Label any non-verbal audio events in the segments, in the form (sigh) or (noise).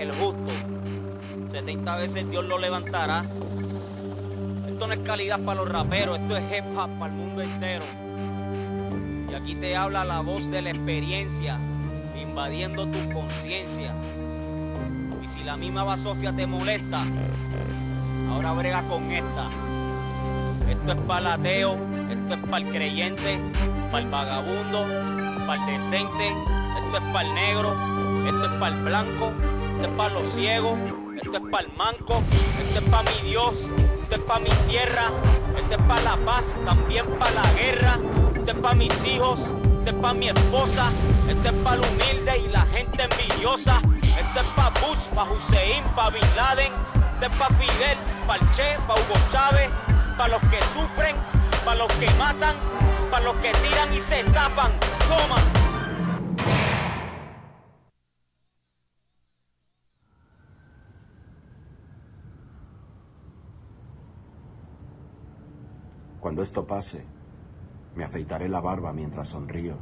el justo. 70 veces Dios lo levantará. Esto no es calidad para los raperos, esto es hip hop para el mundo entero. Y aquí te habla la voz de la experiencia, invadiendo tu conciencia. Y si la misma basofia te molesta, ahora brega con esta. Esto es para el ateo, esto es para el creyente, para el vagabundo, para el decente, esto es para el negro, esto es para el blanco, esto es para los ciegos, esto es para el manco, esto es para mi Dios, esto es para mi tierra, esto es para la paz, también para la guerra, esto es para mis hijos, esto es para mi esposa, esto es para el humilde y la gente envidiosa, esto es para Bush, para Hussein, para Bin Laden, esto es para Fidel, para el Che, para Hugo Chávez, para los que sufren, para los que matan, para los que tiran y se tapan. Toma. Cuando esto pase, me afeitaré la barba mientras sonrío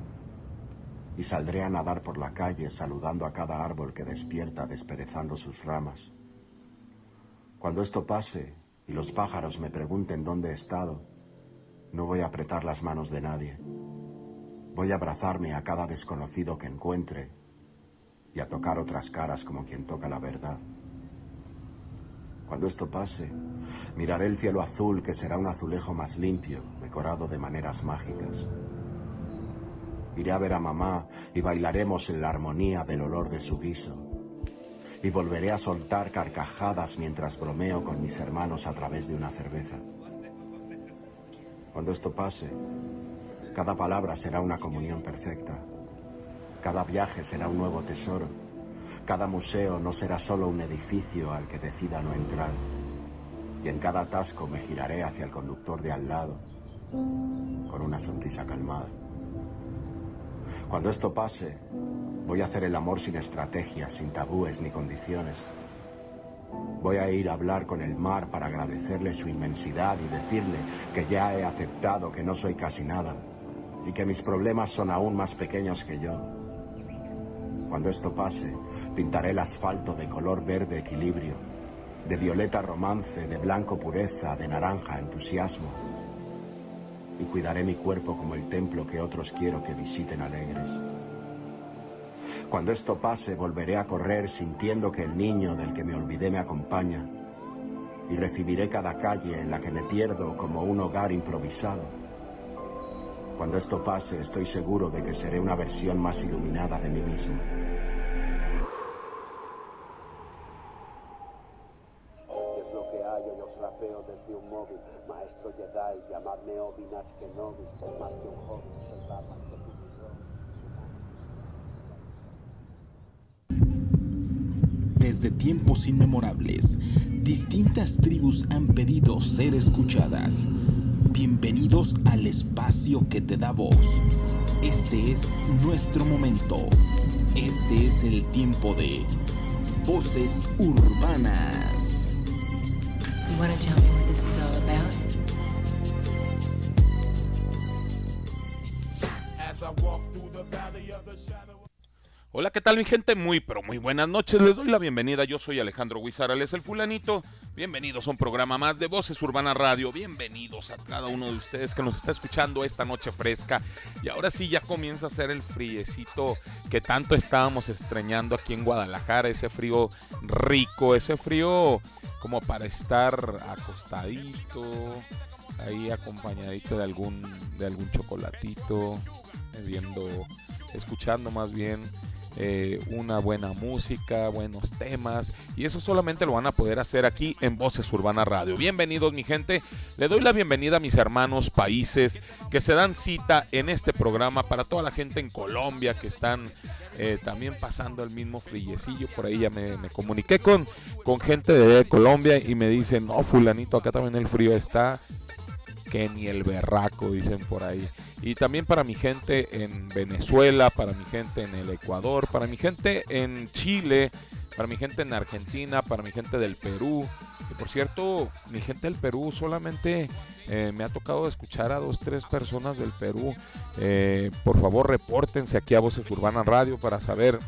y saldré a nadar por la calle saludando a cada árbol que despierta desperezando sus ramas. Cuando esto pase y los pájaros me pregunten dónde he estado, no voy a apretar las manos de nadie. Voy a abrazarme a cada desconocido que encuentre y a tocar otras caras como quien toca la verdad. Cuando esto pase, miraré el cielo azul que será un azulejo más limpio, decorado de maneras mágicas. Iré a ver a mamá y bailaremos en la armonía del olor de su guiso. Y volveré a soltar carcajadas mientras bromeo con mis hermanos a través de una cerveza. Cuando esto pase, cada palabra será una comunión perfecta. Cada viaje será un nuevo tesoro. Cada museo no será solo un edificio al que decida no entrar. Y en cada atasco me giraré hacia el conductor de al lado, con una sonrisa calmada. Cuando esto pase, voy a hacer el amor sin estrategias, sin tabúes ni condiciones. Voy a ir a hablar con el mar para agradecerle su inmensidad y decirle que ya he aceptado que no soy casi nada y que mis problemas son aún más pequeños que yo. Cuando esto pase, pintaré el asfalto de color verde equilibrio, de violeta romance, de blanco pureza, de naranja entusiasmo. Y cuidaré mi cuerpo como el templo que otros quiero que visiten alegres. Cuando esto pase, volveré a correr sintiendo que el niño del que me olvidé me acompaña. Y recibiré cada calle en la que me pierdo como un hogar improvisado. Cuando esto pase, estoy seguro de que seré una versión más iluminada de mí mismo. Jedi, llamadme Obi-Wan Kenobi. Es más que un hobby, soy Batman, soy Desde tiempos inmemorables, distintas tribus han pedido ser escuchadas. Bienvenidos al espacio que te da voz. Este es nuestro momento. Este es el tiempo de Voces Urbanas. You want to tell me what this is all about? Hola, ¿qué tal mi gente? Muy, pero muy buenas noches. Les doy la bienvenida. Yo soy Alejandro Guizarales, el fulanito. Bienvenidos a un programa más de Voces Urbana Radio. Bienvenidos a cada uno de ustedes que nos está escuchando esta noche fresca. Y ahora sí ya comienza a ser el friecito que tanto estábamos extrañando aquí en Guadalajara. Ese frío rico, ese frío como para estar acostadito, ahí acompañadito de algún, de algún chocolatito, viendo, escuchando más bien eh, una buena música, buenos temas y eso solamente lo van a poder hacer aquí en Voces Urbana Radio. Bienvenidos mi gente, le doy la bienvenida a mis hermanos países que se dan cita en este programa para toda la gente en Colombia que están eh, también pasando el mismo frillecillo. Por ahí ya me, me comuniqué con, con gente de Colombia y me dicen, no, fulanito, acá también el frío está ni el berraco, dicen por ahí. Y también para mi gente en Venezuela, para mi gente en el Ecuador, para mi gente en Chile, para mi gente en Argentina, para mi gente del Perú. Y por cierto, mi gente del Perú solamente eh, me ha tocado escuchar a dos, tres personas del Perú. Eh, por favor, repórtense aquí a Voces Urbana Radio para saber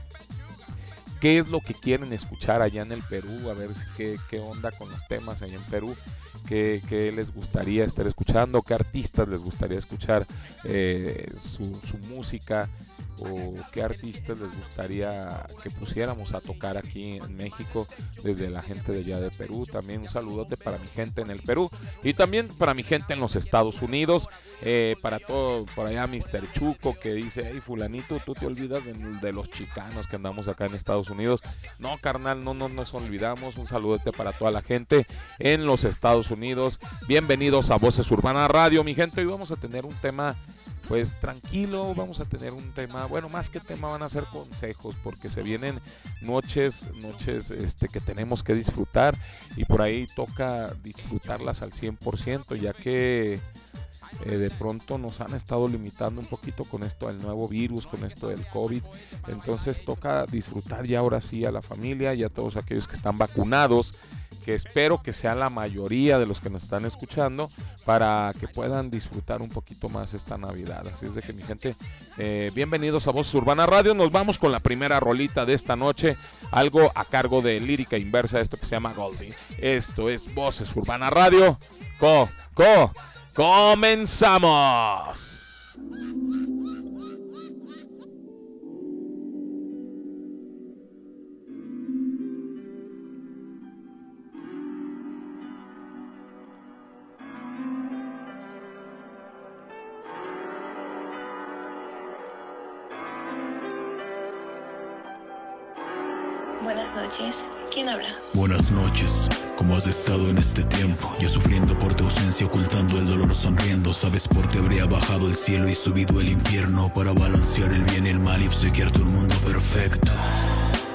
qué es lo que quieren escuchar allá en el Perú, a ver qué, qué onda con los temas allá en Perú, qué, qué, les gustaría estar escuchando, qué artistas les gustaría escuchar eh, su, su música o qué artistas les gustaría que pusiéramos a tocar aquí en México desde la gente de allá de Perú. También un saludote para mi gente en el Perú y también para mi gente en los Estados Unidos. Eh, para todo, por allá Mr. Chuco que dice, hey fulanito, tú te olvidas de, los chicanos que andamos acá en Estados Unidos. No, carnal, no, no nos olvidamos. Un saludote para toda la gente en los Estados Unidos. Bienvenidos a Voces Urbana Radio, mi gente. Hoy vamos a tener un tema pues tranquilo, vamos a tener un tema, bueno, más que tema van a ser consejos, porque se vienen noches, noches este, que tenemos que disfrutar y por ahí toca disfrutarlas al 100%, ya que eh, de pronto nos han estado limitando un poquito con esto del nuevo virus, con esto del COVID, entonces toca disfrutar ya ahora sí a la familia y a todos aquellos que están vacunados que espero que sea la mayoría de los que nos están escuchando para que puedan disfrutar un poquito más esta Navidad. Así es de que mi gente, eh, bienvenidos a Voces Urbana Radio. Nos vamos con la primera rolita de esta noche, algo a cargo de lírica inversa, esto que se llama Goldie. Esto es Voces Urbana Radio. Co, co, comenzamos. Buenas noches. ¿Cómo has estado en este tiempo? Yo sufriendo por tu ausencia, ocultando el dolor, sonriendo. Sabes por qué habría bajado el cielo y subido el infierno para balancear el bien y el mal y obsequiarte un mundo perfecto.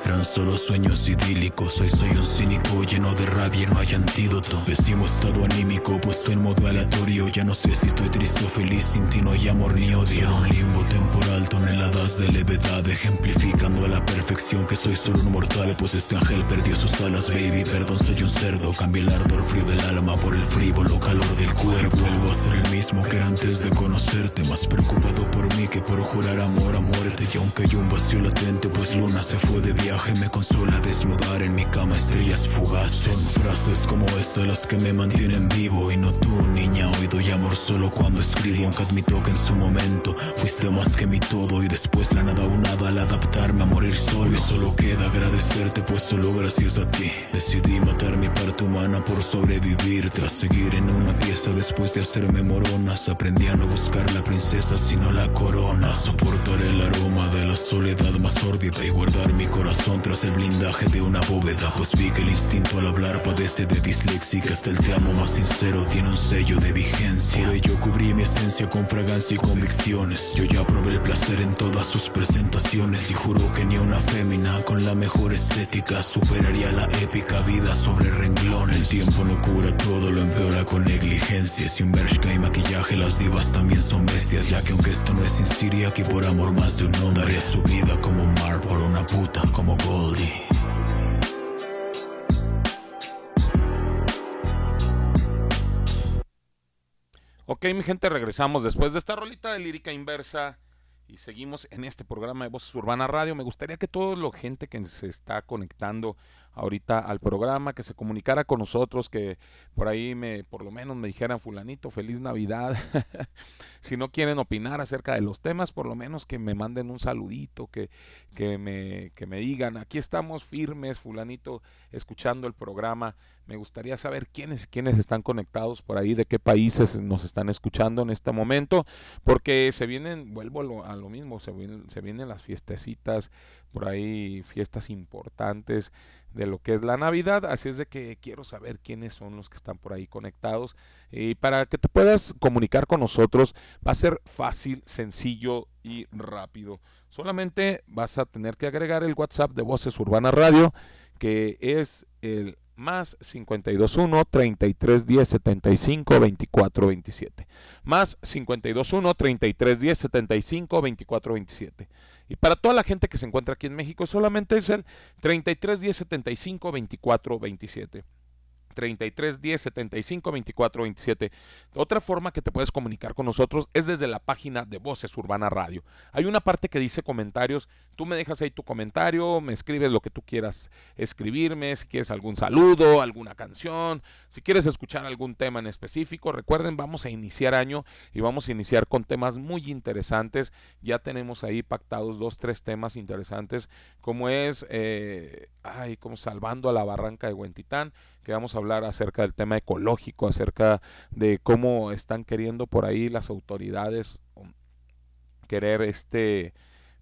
Eran solo sueños idílicos, hoy soy un cínico lleno de rabia y no hay antídoto. Pésimo estado anímico, puesto en modo aleatorio. Ya no sé si estoy triste o feliz, sin ti no hay amor ni odio. un limbo temporal, toneladas de levedad, ejemplificando a la perfección que soy solo un mortal. Pues este ángel perdió sus alas, baby. Perdón, soy un cerdo. Cambié el ardor frío del alma por el frívolo calor del cuerpo. Vuelvo a ser el mismo que antes de conocerte, más preocupado por mí que por jurar amor a muerte. Y aunque hay un vacío latente, pues Luna se fue de viaje me consola desnudar en mi cama estrellas fugaces. Son frases como esas las que me mantienen vivo y no tú, niña. Hoy doy amor solo cuando escribo, aunque admito que en su momento fuiste más que mi todo y después la nada o nada al adaptarme a morir solo. Y solo queda agradecerte, pues solo gracias a ti decidí matar mi parte humana por sobrevivir. Tras seguir en una pieza después de hacerme moronas, aprendí a no buscar la princesa sino la corona. Soportar el aroma de la soledad más sórdida y guardar mi corazón tras el blindaje de una bóveda Pues vi que el instinto al hablar padece de dislexia Hasta el te amo más sincero tiene un sello de vigencia. Por ello cubrí mi esencia con fragancia y convicciones. Yo ya probé el placer en todas sus presentaciones Y juro que ni una fémina con la mejor estética Superaría la épica vida sobre renglones. El tiempo no cura todo, lo empeora con negligencia. Sin Bershka y maquillaje las divas también son bestias Ya que aunque esto no es sin Siria, aquí por amor más de un hombre Daría su vida como mar por una puta Ok, mi gente, regresamos después de esta rolita de lírica inversa y seguimos en este programa de Voces Urbana Radio. Me gustaría que toda la gente que se está conectando ahorita al programa, que se comunicara con nosotros, que por ahí me, por lo menos me dijeran fulanito, feliz Navidad. (laughs) si no quieren opinar acerca de los temas, por lo menos que me manden un saludito, que, que, me, que me digan, aquí estamos firmes, fulanito, escuchando el programa. Me gustaría saber quiénes, quiénes están conectados por ahí, de qué países nos están escuchando en este momento, porque se vienen, vuelvo a lo, mismo, se vienen, se vienen las fiestecitas, por ahí fiestas importantes de lo que es la Navidad, así es de que quiero saber quiénes son los que están por ahí conectados y para que te puedas comunicar con nosotros va a ser fácil, sencillo y rápido. Solamente vas a tener que agregar el WhatsApp de Voces Urbana Radio que es el más 521 3310 75 24 27. Más 521 3310 75 24 27. Y para toda la gente que se encuentra aquí en México, solamente es el 33 10 75 24 27. 33 10 75 24 27. Otra forma que te puedes comunicar con nosotros es desde la página de Voces Urbana Radio. Hay una parte que dice comentarios. Tú me dejas ahí tu comentario, me escribes lo que tú quieras escribirme, si quieres algún saludo, alguna canción, si quieres escuchar algún tema en específico. Recuerden, vamos a iniciar año y vamos a iniciar con temas muy interesantes. Ya tenemos ahí pactados dos, tres temas interesantes, como es, eh, ay, como salvando a la barranca de Huentitán que vamos a hablar acerca del tema ecológico, acerca de cómo están queriendo por ahí las autoridades um, querer este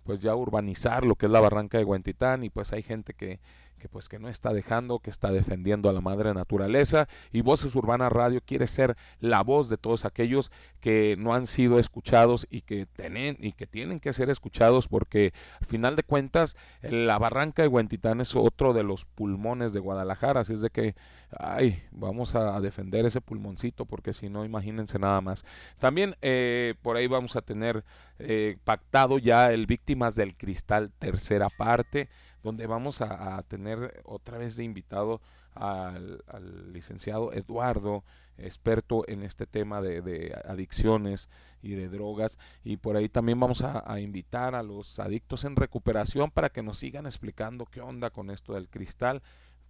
pues ya urbanizar lo que es la barranca de Huentitán y pues hay gente que que pues que no está dejando, que está defendiendo a la madre naturaleza y Voces Urbana Radio quiere ser la voz de todos aquellos que no han sido escuchados y que tienen y que tienen que ser escuchados porque al final de cuentas la barranca de Huentitán es otro de los pulmones de Guadalajara, así es de que ay, vamos a, defender ese pulmoncito porque si no imagínense nada más. También eh, por ahí vamos a tener eh, pactado ya el Víctimas del Cristal tercera parte donde vamos a, tener otra vez de invitado al, licenciado Eduardo, experto en este tema de, adicciones y de drogas. Y por ahí también vamos a, a, invitar a los adictos en recuperación para que nos sigan explicando qué onda con esto del cristal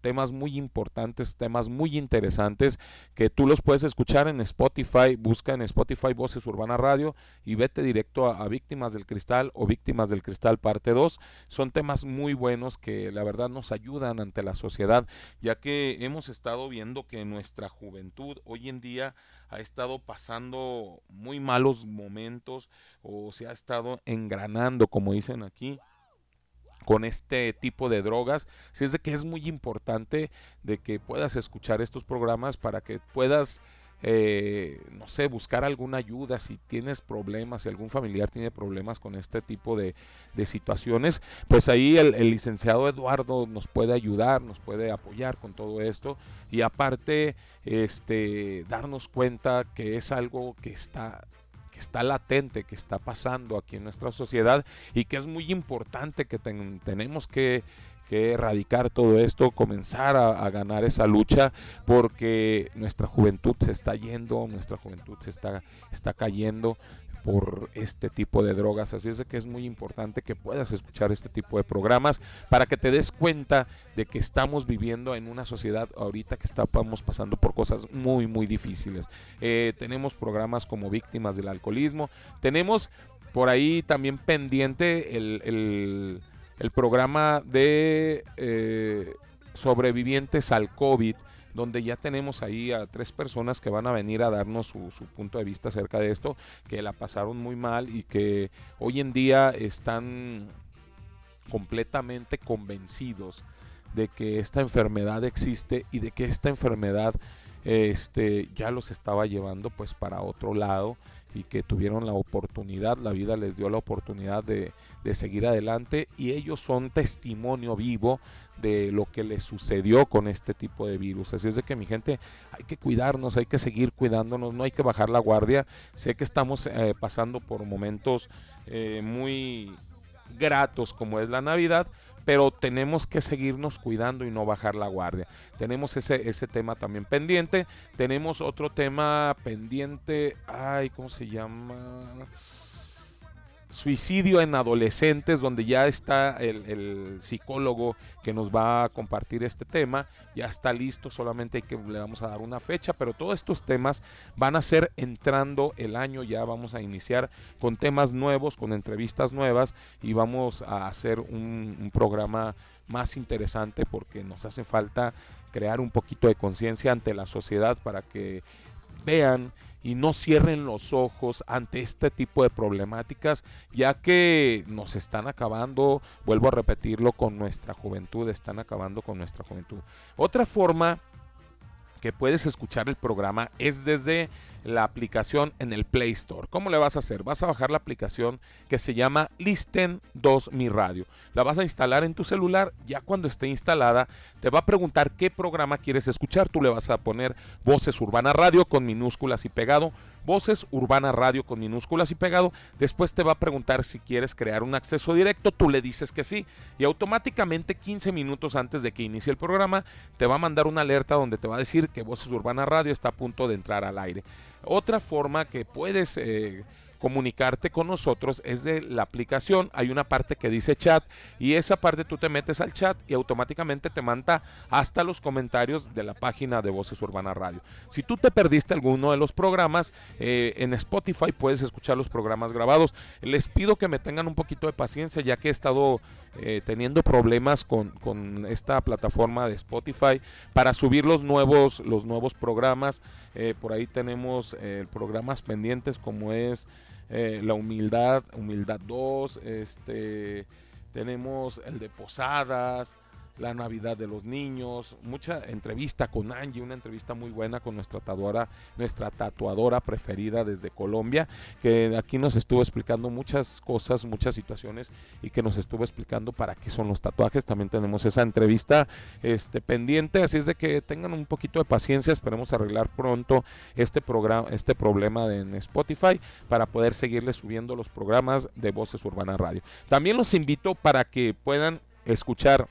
temas muy importantes, temas muy interesantes que tú los puedes escuchar en Spotify, busca en Spotify Voces Urbana Radio y vete directo a, Víctimas del Cristal o Víctimas del Cristal parte 2. Son temas muy buenos que la verdad nos ayudan ante la sociedad, ya que hemos estado viendo que nuestra juventud hoy en día ha estado pasando muy malos momentos o se ha estado engranando, como dicen aquí con este tipo de drogas. Si es de que es muy importante de que puedas escuchar estos programas para que puedas, eh, no sé, buscar alguna ayuda si tienes problemas, si algún familiar tiene problemas con este tipo de, situaciones, pues ahí el, el, licenciado Eduardo nos puede ayudar, nos puede apoyar con todo esto y aparte, este, darnos cuenta que es algo que está está latente, que está pasando aquí en nuestra sociedad y que es muy importante que tenemos que, erradicar todo esto, comenzar a, ganar esa lucha, porque nuestra juventud se está yendo, nuestra juventud se está, está cayendo, por este tipo de drogas. Así es de que es muy importante que puedas escuchar este tipo de programas para que te des cuenta de que estamos viviendo en una sociedad ahorita que estamos pasando por cosas muy, muy difíciles. Eh, tenemos programas como Víctimas del Alcoholismo. Tenemos por ahí también pendiente el, programa de eh, sobrevivientes al COVID donde ya tenemos ahí a tres personas que van a venir a darnos su, punto de vista acerca de esto, que la pasaron muy mal y que hoy en día están completamente convencidos de que esta enfermedad existe y de que esta enfermedad este ya los estaba llevando pues para otro lado y que tuvieron la oportunidad, la vida les dio la oportunidad de, de seguir adelante y ellos son testimonio vivo de lo que les sucedió con este tipo de virus. Así es de que mi gente, hay que cuidarnos, hay que seguir cuidándonos, no hay que bajar la guardia. Sé que estamos eh, pasando por momentos eh, muy gratos como es la Navidad, pero tenemos que seguirnos cuidando y no bajar la guardia. Tenemos ese, ese tema también pendiente. Tenemos otro tema pendiente. Ay, ¿cómo se llama? Suicidio en adolescentes, donde ya está el, psicólogo que nos va a compartir este tema, ya está listo, solamente que le vamos a dar una fecha, pero todos estos temas van a ser entrando el año, ya vamos a iniciar con temas nuevos, con entrevistas nuevas y vamos a hacer un, un programa más interesante porque nos hace falta crear un poquito de conciencia ante la sociedad para que vean y no cierren los ojos ante este tipo de problemáticas, ya que nos están acabando, vuelvo a repetirlo, con nuestra juventud, están acabando con nuestra juventud. Otra forma que puedes escuchar el programa es desde la aplicación en el Play Store. ¿Cómo le vas a hacer? Vas a bajar la aplicación que se llama Listen 2 Mi Radio. La vas a instalar en tu celular. Ya cuando esté instalada, te va a preguntar qué programa quieres escuchar. Tú le vas a poner Voces Urbana Radio con minúsculas y pegado Voces Urbana Radio con minúsculas y pegado. Después te va a preguntar si quieres crear un acceso directo. Tú le dices que sí. Y automáticamente 15 minutos antes de que inicie el programa te va a mandar una alerta donde te va a decir que Voces Urbana Radio está a punto de entrar al aire. Otra forma que puedes... Eh, comunicarte con nosotros es de la aplicación. Hay una parte que dice chat y esa parte tú te metes al chat y automáticamente te manda hasta los comentarios de la página de Voces Urbana Radio. Si tú te perdiste alguno de los programas, eh, en Spotify puedes escuchar los programas grabados. Les pido que me tengan un poquito de paciencia ya que he estado eh, teniendo problemas con, con, esta plataforma de Spotify para subir los nuevos, los nuevos programas. Eh, por ahí tenemos programas pendientes como es eh, la Humildad, Humildad 2, este, tenemos el de Posadas, la Navidad de los Niños, mucha entrevista con Angie, una entrevista muy buena con nuestra tatuadora, nuestra tatuadora preferida desde Colombia, que aquí nos estuvo explicando muchas cosas, muchas situaciones y que nos estuvo explicando para qué son los tatuajes. También tenemos esa entrevista este, pendiente, así es de que tengan un poquito de paciencia, esperemos arreglar pronto este programa, este problema en Spotify para poder seguirles subiendo los programas de Voces Urbana Radio. También los invito para que puedan escuchar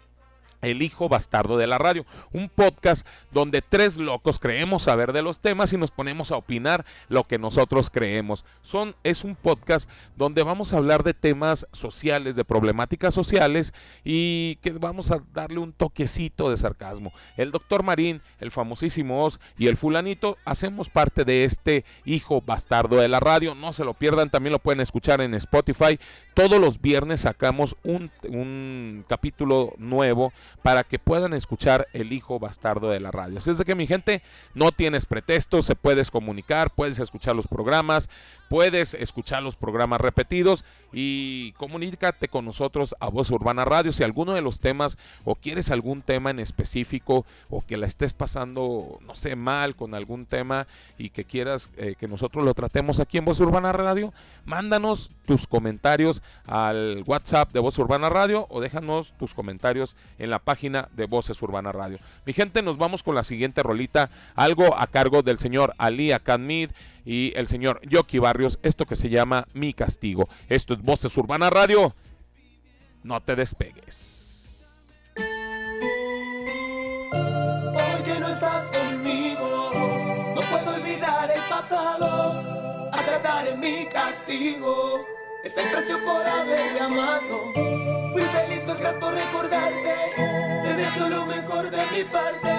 el hijo bastardo de la radio, un podcast donde tres locos creemos saber de los temas y nos ponemos a opinar lo que nosotros creemos. Son, es un podcast donde vamos a hablar de temas sociales, de problemáticas sociales y que vamos a darle un toquecito de sarcasmo. El doctor Marín, el famosísimo Oz y el fulanito hacemos parte de este hijo bastardo de la radio. No se lo pierdan, también lo pueden escuchar en Spotify. Todos los viernes sacamos un, un capítulo nuevo para que puedan escuchar el hijo bastardo de la radio. Así es de que mi gente, no tienes pretexto, se puedes comunicar, puedes escuchar los programas, puedes escuchar los programas repetidos y comunícate con nosotros a Voz Urbana Radio si alguno de los temas o quieres algún tema en específico o que la estés pasando, no sé, mal con algún tema y que quieras eh, que nosotros lo tratemos aquí en Voz Urbana Radio, mándanos tus comentarios al WhatsApp de Voz Urbana Radio o déjanos tus comentarios en la página de Voces Urbana Radio. Mi gente, nos vamos con la siguiente rolita, algo a cargo del señor Ali Akanmid y el señor Yoki Barrios, esto que se llama Mi Castigo. Esto es Voces Urbana Radio. No te despegues. Hoy que no estás conmigo, no puedo olvidar el pasado, atratar en mi castigo. Es el precio por haberte amado. Fui feliz, más grato recordarte. Te deseo lo mejor de mi parte.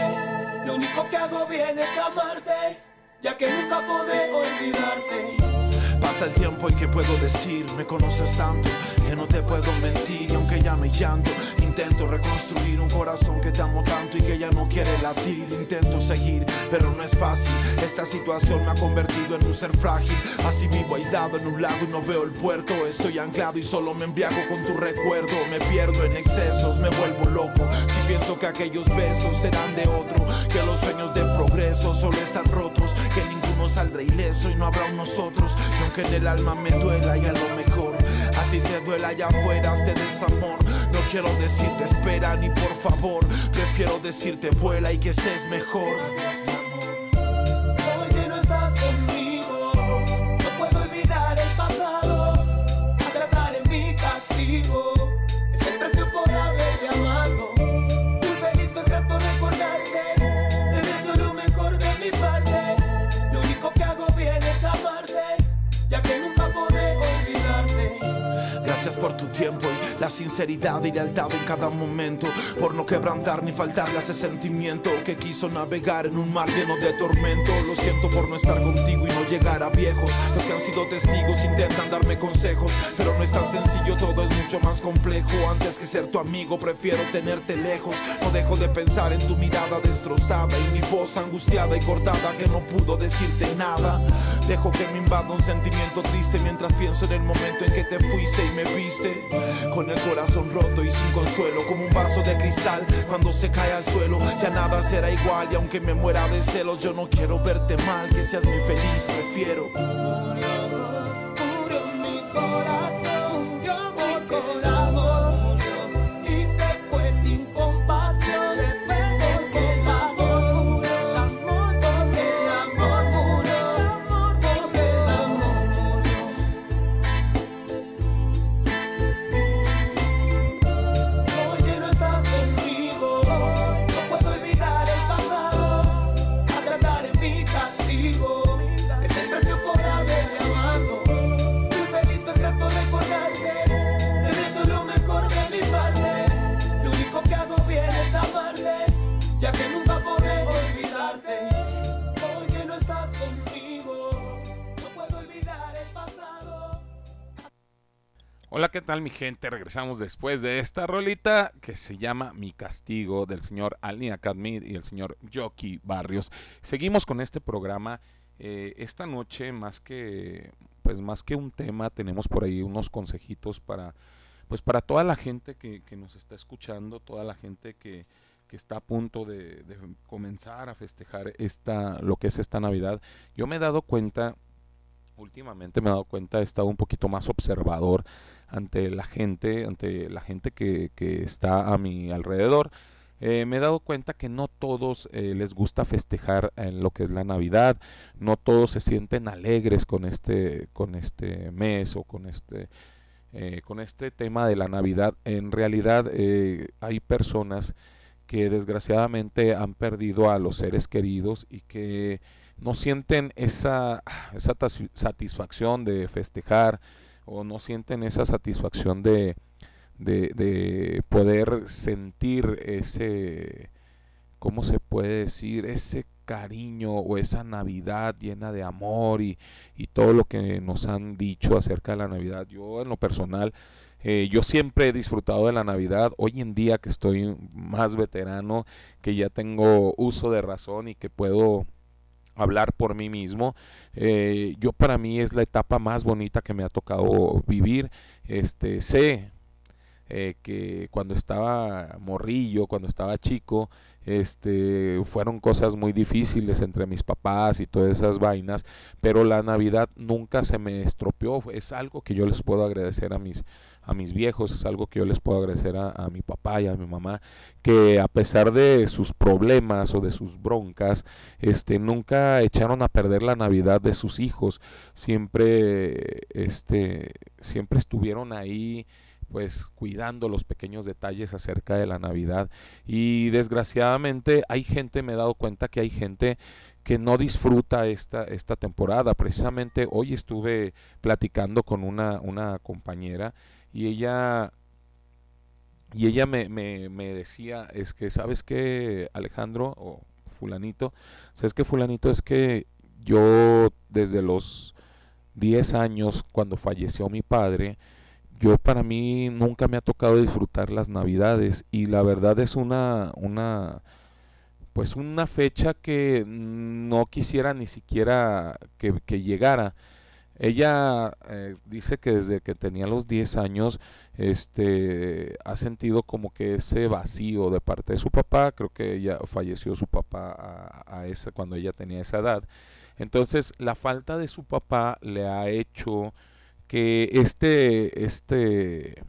Lo único que hago bien es amarte ya que nunca podré olvidarte. Pasa el tiempo y que puedo decir, me conoces tanto que no te puedo mentir y aunque ya me llanto, intento reconstruir un corazón que te amo tanto y que ya no quiere latir, intento seguir, pero no es fácil, esta situación me ha convertido en un ser frágil, así vivo aislado en un lago y no veo el puerto, estoy anclado y solo me embriago con tu recuerdo, me pierdo en excesos, me vuelvo loco, si pienso que aquellos besos serán de otro, que los sueños de progreso solo están rotos, que ninguno saldrá ileso y no habrá un nosotros, y aunque en el alma me duela y a lo mejor te duela allá afuera este desamor. No quiero decirte espera ni por favor, prefiero decirte vuela y que estés mejor. Por tu tiempo y la sinceridad y lealtad en cada momento. Por no quebrantar ni faltarle a ese sentimiento que quiso navegar en un mar lleno de tormento. Lo siento por no estar contigo y no llegar a viejos. Los que han sido testigos intentan darme consejos, pero no es tan sencillo, todo es mucho más complejo. Antes que ser tu amigo, prefiero tenerte lejos. No dejo de pensar en tu mirada destrozada y mi voz angustiada y cortada que no pudo decirte nada. Dejo que me invada un sentimiento triste mientras pienso en el momento en que te fuiste y me Con el corazón roto y sin consuelo, como un vaso de cristal cuando se cae al suelo. Ya nada será igual y aunque me muera de celos, yo no quiero verte mal, que seas muy feliz, prefiero. Hola, ¿qué tal mi gente? Regresamos después de esta rolita que se llama Mi Castigo del señor Alnia Cadmid y el señor Jockey Barrios. Seguimos con este programa. Eh, esta noche, más que, pues más que un tema, tenemos por ahí unos consejitos para, pues para toda la gente que, nos está escuchando, toda la gente que, que está a punto de, de, comenzar a festejar esta, lo que es esta Navidad. Yo me he dado cuenta, últimamente me he dado cuenta, he estado un poquito más observador ante la gente, ante la gente que, que está a mi alrededor. Eh, me he dado cuenta que no todos eh, les gusta festejar en lo que es la Navidad, no todos se sienten alegres con este, con este mes o con este, eh, con este tema de la Navidad. En realidad eh, hay personas que desgraciadamente han perdido a los seres queridos y que no sienten esa, esa satisfacción de festejar, o no sienten esa satisfacción de, de, de, poder sentir ese, ¿cómo se puede decir? Ese cariño o esa Navidad llena de amor y, y todo lo que nos han dicho acerca de la Navidad. Yo en lo personal, eh, yo siempre he disfrutado de la Navidad. Hoy en día que estoy más veterano, que ya tengo uso de razón y que puedo hablar por mí mismo. Eh, yo para mí es la etapa más bonita que me ha tocado vivir. Este, sé eh, que cuando estaba morrillo, cuando estaba chico, este, fueron cosas muy difíciles entre mis papás y todas esas vainas, pero la Navidad nunca se me estropeó. Es algo que yo les puedo agradecer a mis a mis viejos, es algo que yo les puedo agradecer a, mi papá y a mi mamá, que a pesar de sus problemas o de sus broncas, este, nunca echaron a perder la Navidad de sus hijos, siempre, este, siempre estuvieron ahí pues cuidando los pequeños detalles acerca de la Navidad. Y desgraciadamente hay gente, me he dado cuenta que hay gente que no disfruta esta, esta temporada. Precisamente hoy estuve platicando con una, una compañera y ella y ella me, me, decía es que sabes que Alejandro o fulanito sabes que fulanito es que yo desde los 10 años cuando falleció mi padre yo para mí nunca me ha tocado disfrutar las navidades y la verdad es una una pues una fecha que no quisiera ni siquiera que, que llegara ella eh, dice que desde que tenía los 10 años este, ha sentido como que ese vacío de parte de su papá. Creo que ella falleció su papá a, a esa, cuando ella tenía esa edad. Entonces la falta de su papá le ha hecho que este, este,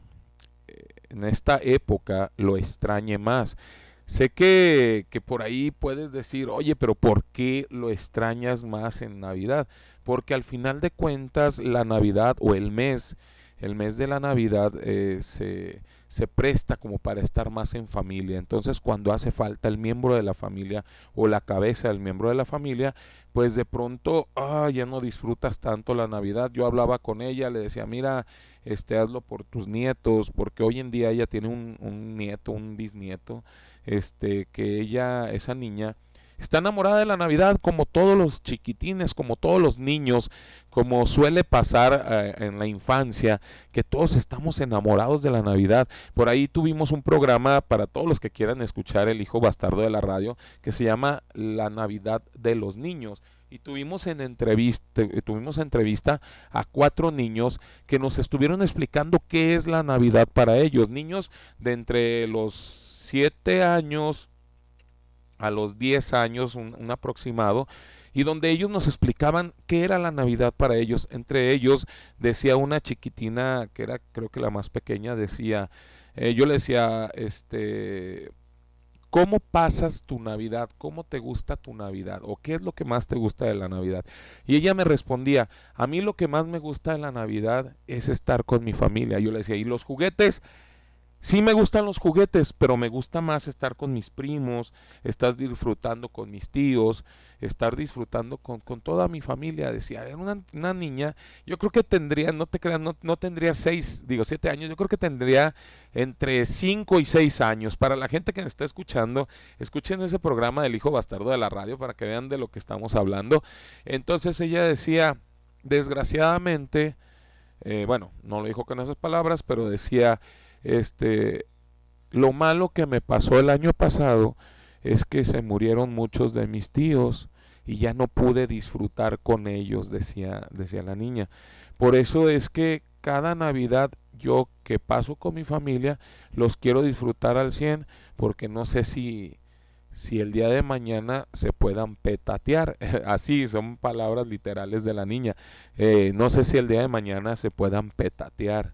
en esta época lo extrañe más. Sé que, que por ahí puedes decir, oye, pero ¿por qué lo extrañas más en Navidad? porque al final de cuentas la Navidad o el mes, el mes de la Navidad eh, se, se, presta como para estar más en familia. Entonces cuando hace falta el miembro de la familia o la cabeza del miembro de la familia, pues de pronto ah, ya no disfrutas tanto la Navidad. Yo hablaba con ella, le decía, mira, este, hazlo por tus nietos, porque hoy en día ella tiene un, un nieto, un bisnieto, este, que ella, esa niña, Está enamorada de la Navidad como todos los chiquitines, como todos los niños, como suele pasar eh, en la infancia, que todos estamos enamorados de la Navidad. Por ahí tuvimos un programa para todos los que quieran escuchar El Hijo Bastardo de la Radio, que se llama La Navidad de los Niños y tuvimos en entrevista tuvimos entrevista a cuatro niños que nos estuvieron explicando qué es la Navidad para ellos, niños de entre los siete años a los 10 años, un, aproximado, y donde ellos nos explicaban qué era la Navidad para ellos. Entre ellos decía una chiquitina, que era creo que la más pequeña, decía, eh, yo le decía, este, ¿cómo pasas tu Navidad? ¿Cómo te gusta tu Navidad? ¿O qué es lo que más te gusta de la Navidad? Y ella me respondía, a mí lo que más me gusta de la Navidad es estar con mi familia. Yo le decía, ¿y los juguetes? Sí me gustan los juguetes, pero me gusta más estar con mis primos, estar disfrutando con mis tíos, estar disfrutando con, con toda mi familia. Decía, era una, una, niña, yo creo que tendría, no te creas, no, no, tendría seis, digo siete años, yo creo que tendría entre cinco y seis años. Para la gente que me está escuchando, escuchen ese programa del Hijo Bastardo de la radio para que vean de lo que estamos hablando. Entonces ella decía, desgraciadamente, eh, bueno, no lo dijo con esas palabras, pero decía, este, lo malo que me pasó el año pasado es que se murieron muchos de mis tíos y ya no pude disfrutar con ellos, decía, decía la niña. Por eso es que cada Navidad yo que paso con mi familia los quiero disfrutar al 100 porque no sé si si el día de mañana se puedan petatear. (laughs) Así son palabras literales de la niña. Eh, no sé si el día de mañana se puedan petatear.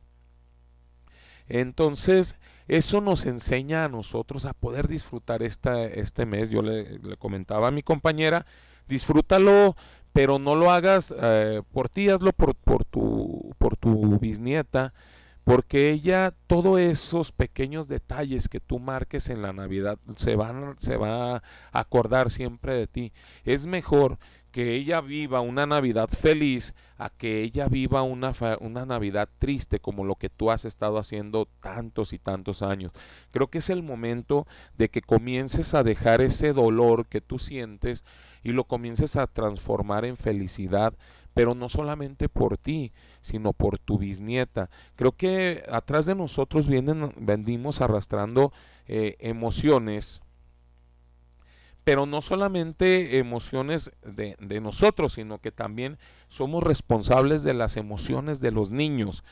Entonces, eso nos enseña a nosotros a poder disfrutar esta, este mes. Yo le, comentaba a mi compañera, disfrútalo, pero no lo hagas eh, por ti, hazlo por, por, tu, por tu bisnieta, porque ella, todos esos pequeños detalles que tú marques en la Navidad, se, van, se va a acordar siempre de ti. Es mejor que ella viva una Navidad feliz a que ella viva una, una Navidad triste como lo que tú has estado haciendo tantos y tantos años. Creo que es el momento de que comiences a dejar ese dolor que tú sientes y lo comiences a transformar en felicidad pero no solamente por ti, sino por tu bisnieta. Creo que atrás de nosotros vienen, vendimos arrastrando eh, emociones, pero no solamente emociones de, de, nosotros, sino que también somos responsables de las emociones de los niños.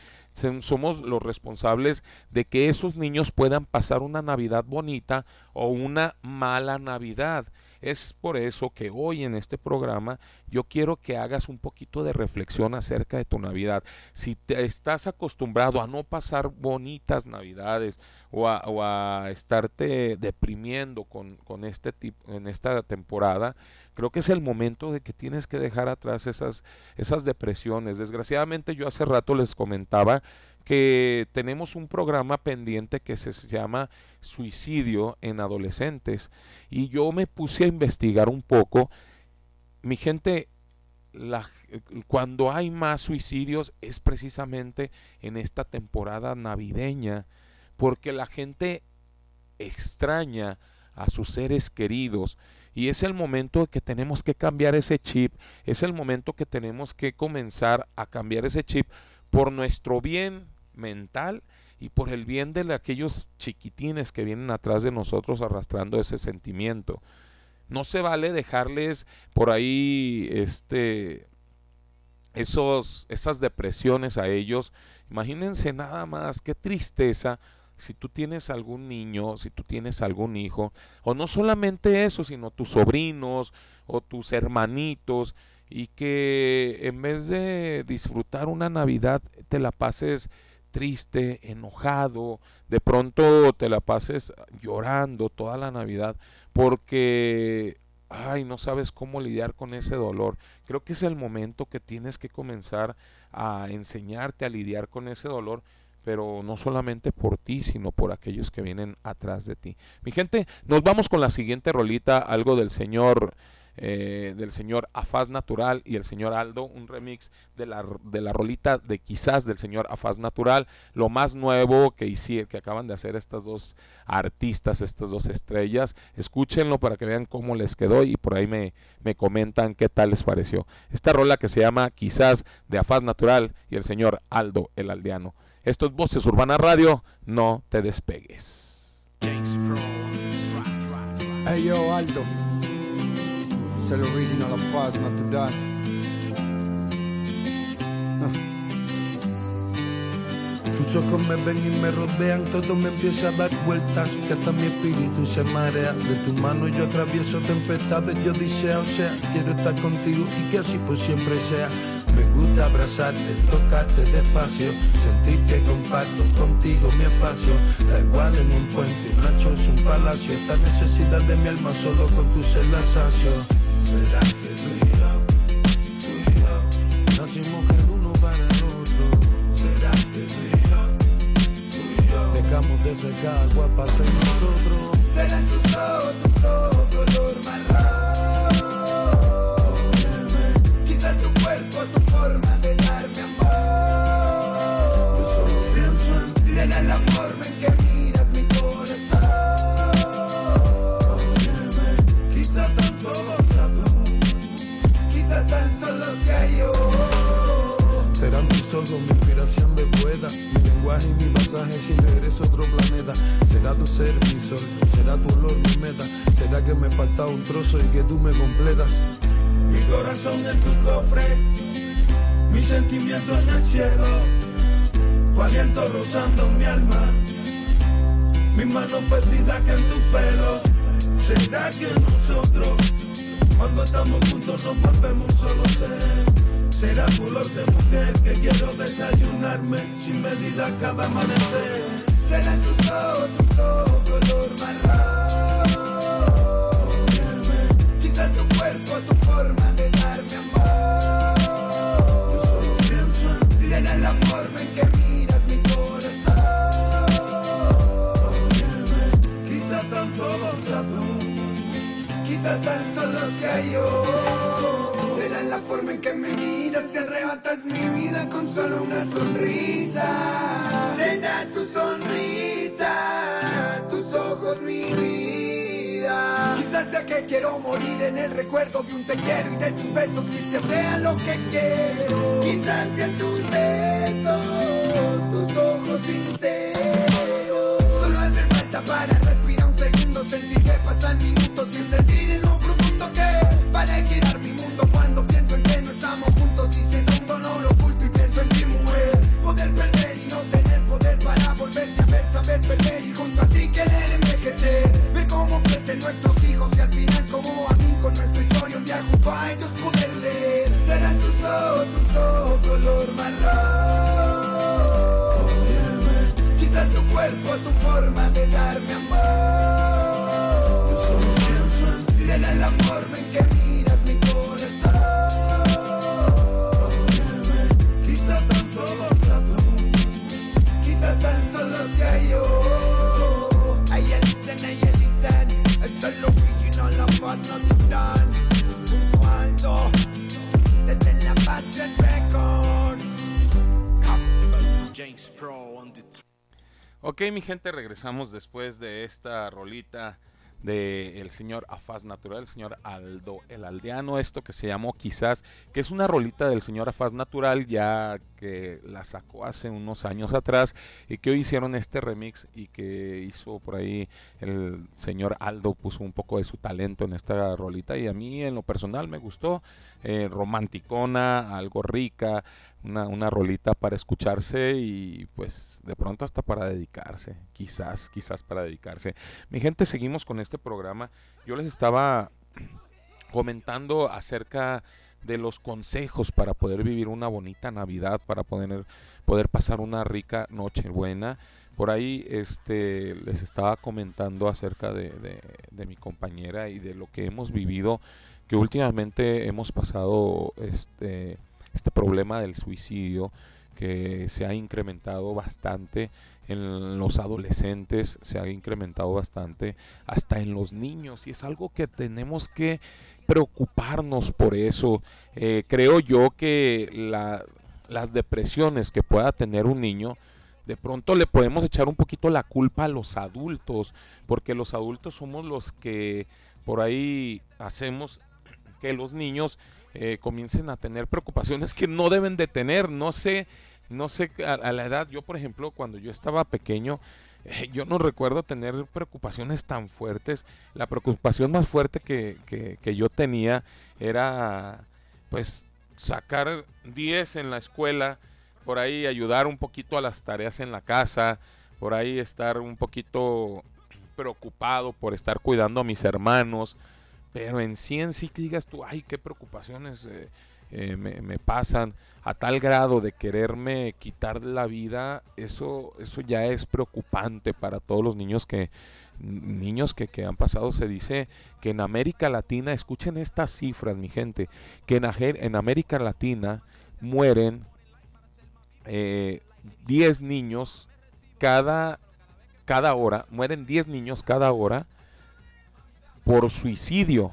Somos los responsables de que esos niños puedan pasar una Navidad bonita o una mala Navidad. Es por eso que hoy en este programa yo quiero que hagas un poquito de reflexión acerca de tu Navidad. Si te estás acostumbrado a no pasar bonitas Navidades o a, estarte deprimiendo con, este tipo, en esta temporada, creo que es el momento de que tienes que dejar atrás esas, esas depresiones. Desgraciadamente yo hace rato les comentaba que tenemos un programa pendiente que se llama Suicidio en Adolescentes. Y yo me puse a investigar un poco. Mi gente, cuando hay más suicidios es precisamente en esta temporada navideña, porque la gente extraña a sus seres queridos. Y es el momento que tenemos que cambiar ese chip, es el momento que tenemos que comenzar a cambiar ese chip por nuestro bien mental y por el bien de aquellos chiquitines que vienen atrás de nosotros arrastrando ese sentimiento. No se vale dejarles por ahí este esos esas depresiones a ellos. Imagínense nada más qué tristeza si tú tienes algún niño, si tú tienes algún hijo, o no solamente eso, sino tus sobrinos o tus hermanitos, y que en vez de disfrutar una Navidad te la pases triste, enojado, de pronto te la pases llorando toda la Navidad porque, ay, no sabes cómo lidiar con ese dolor. Creo que es el momento que tienes que comenzar a enseñarte a lidiar con ese dolor pero no solamente por ti, sino por aquellos que vienen atrás de ti. Mi gente, nos vamos con la siguiente rolita, algo del señor eh, del señor Afaz Natural y el señor Aldo, un remix de la, de la rolita de quizás del señor Afaz Natural, lo más nuevo que, hicieron, que acaban de hacer estas dos artistas, estas dos estrellas. Escúchenlo para que vean cómo les quedó y por ahí me, me comentan qué tal les pareció. Esta rola que se llama Quizás de Afaz Natural y el señor Aldo el Aldeano. Esto es Voces Urbana Radio, no te despegues. Hey yo, Aldo. Es el original of Faz Natural. Tus ojos me ven y me rodean, todo me empieza a dar vueltas, que hasta mi espíritu se marea. De tu mano yo atravieso tempestades, yo deseo, o sea, quiero estar contigo y que así por siempre sea. Me gusta abrazarte, tocarte despacio, sentir que comparto contigo mi espacio. Da igual en un puente, un rancho es un palacio, esta necesidad de mi alma solo con tu ser la. Será. Será dejamos de secar agua para nosotros. Serán tus ojos, tus ojos, color marrón. Ojos mi inspiración de poeta, mi lenguaje y mi pasaje si regreso a otro planeta. Será tu ser mi sol, será tu olor mi meta. Será que me falta un trozo y que tú me completas. Mi corazón en tu cofre, mi sentimiento en el cielo, tu aliento rozando mi alma, mi mano perdida que en tu pelo. ¿Será que nosotros, cuando estamos juntos, nos volvemos solo ser? Será color de mujer que quiero desayunarme sin medida cada amanecer. Será tus ojos, tus ojos color marrón. Quizá tu cuerpo, tu forma de darme amor. Yo la forma en que miras mi corazón. Quizá tan solo sea tú. Quizás tan solo sea yo. La forma en que me miras si arrebatas mi vida con solo una sonrisa. Será tu sonrisa, tus ojos mi vida. Quizás sea que quiero morir en el recuerdo de un te quiero y de tus besos. Quizás sea lo que quiero. Quizás sean tus besos, tus ojos sinceros. Solo hace falta para respirar un segundo, sentir que pasan minutos sin sentir en lo profundo que para girar mi mundo cuando pienso en que no estamos juntos y siento un dolor oculto y pienso en ti mujer. Poder perder y no tener poder para volverte a ver, saber perder y junto a ti querer envejecer. Ver cómo crecen nuestros hijos y al final como a mí con nuestra historia un día junto a ellos poder leer. Serán tus ojos, tus ojos color marrón. Quizá tu cuerpo, tu forma de darme amor. Ok, mi gente, regresamos después de esta rolita de el señor Afaz Natural, el señor Aldo el Aldeano, esto que se llamó quizás, que es una rolita del señor Afaz Natural, ya que la sacó hace unos años atrás y que hoy hicieron este remix y que hizo por ahí el señor Aldo, puso un poco de su talento en esta rolita y a mí en lo personal me gustó, eh, romanticona, algo rica, una, una rolita para escucharse y pues de pronto hasta para dedicarse, quizás, quizás para dedicarse. Mi gente, seguimos con este programa. Yo les estaba comentando acerca de los consejos para poder vivir una bonita Navidad, para poder, poder pasar una rica Nochebuena. Por ahí este, les estaba comentando acerca de, de, mi compañera y de lo que hemos vivido, que últimamente hemos pasado este, este problema del suicidio que se ha incrementado bastante en los adolescentes, se ha incrementado bastante hasta en los niños y es algo que tenemos que preocuparnos por eso. Eh, creo yo que la, las depresiones que pueda tener un niño, de pronto le podemos echar un poquito la culpa a los adultos, porque los adultos somos los que por ahí hacemos que los niños eh, comiencen a tener preocupaciones que no deben de tener. No sé, no sé, a la edad, yo por ejemplo, cuando yo estaba pequeño, (laughs) yo no recuerdo tener preocupaciones tan fuertes. La preocupación más fuerte que, que, que yo tenía era, pues, sacar 10 en la escuela, por ahí ayudar un poquito a las tareas en la casa, por ahí estar un poquito preocupado por estar cuidando a mis hermanos, pero en sí en sí que digas tú, ay, qué preocupaciones eh, eh, me, me, pasan a tal grado de quererme quitar la vida, eso, eso ya es preocupante para todos los niños que niños que, que han pasado. Se dice que en América Latina, escuchen estas cifras, mi gente, que en, en América Latina mueren eh, 10 niños cada, cada hora, mueren 10 niños cada hora por suicidio,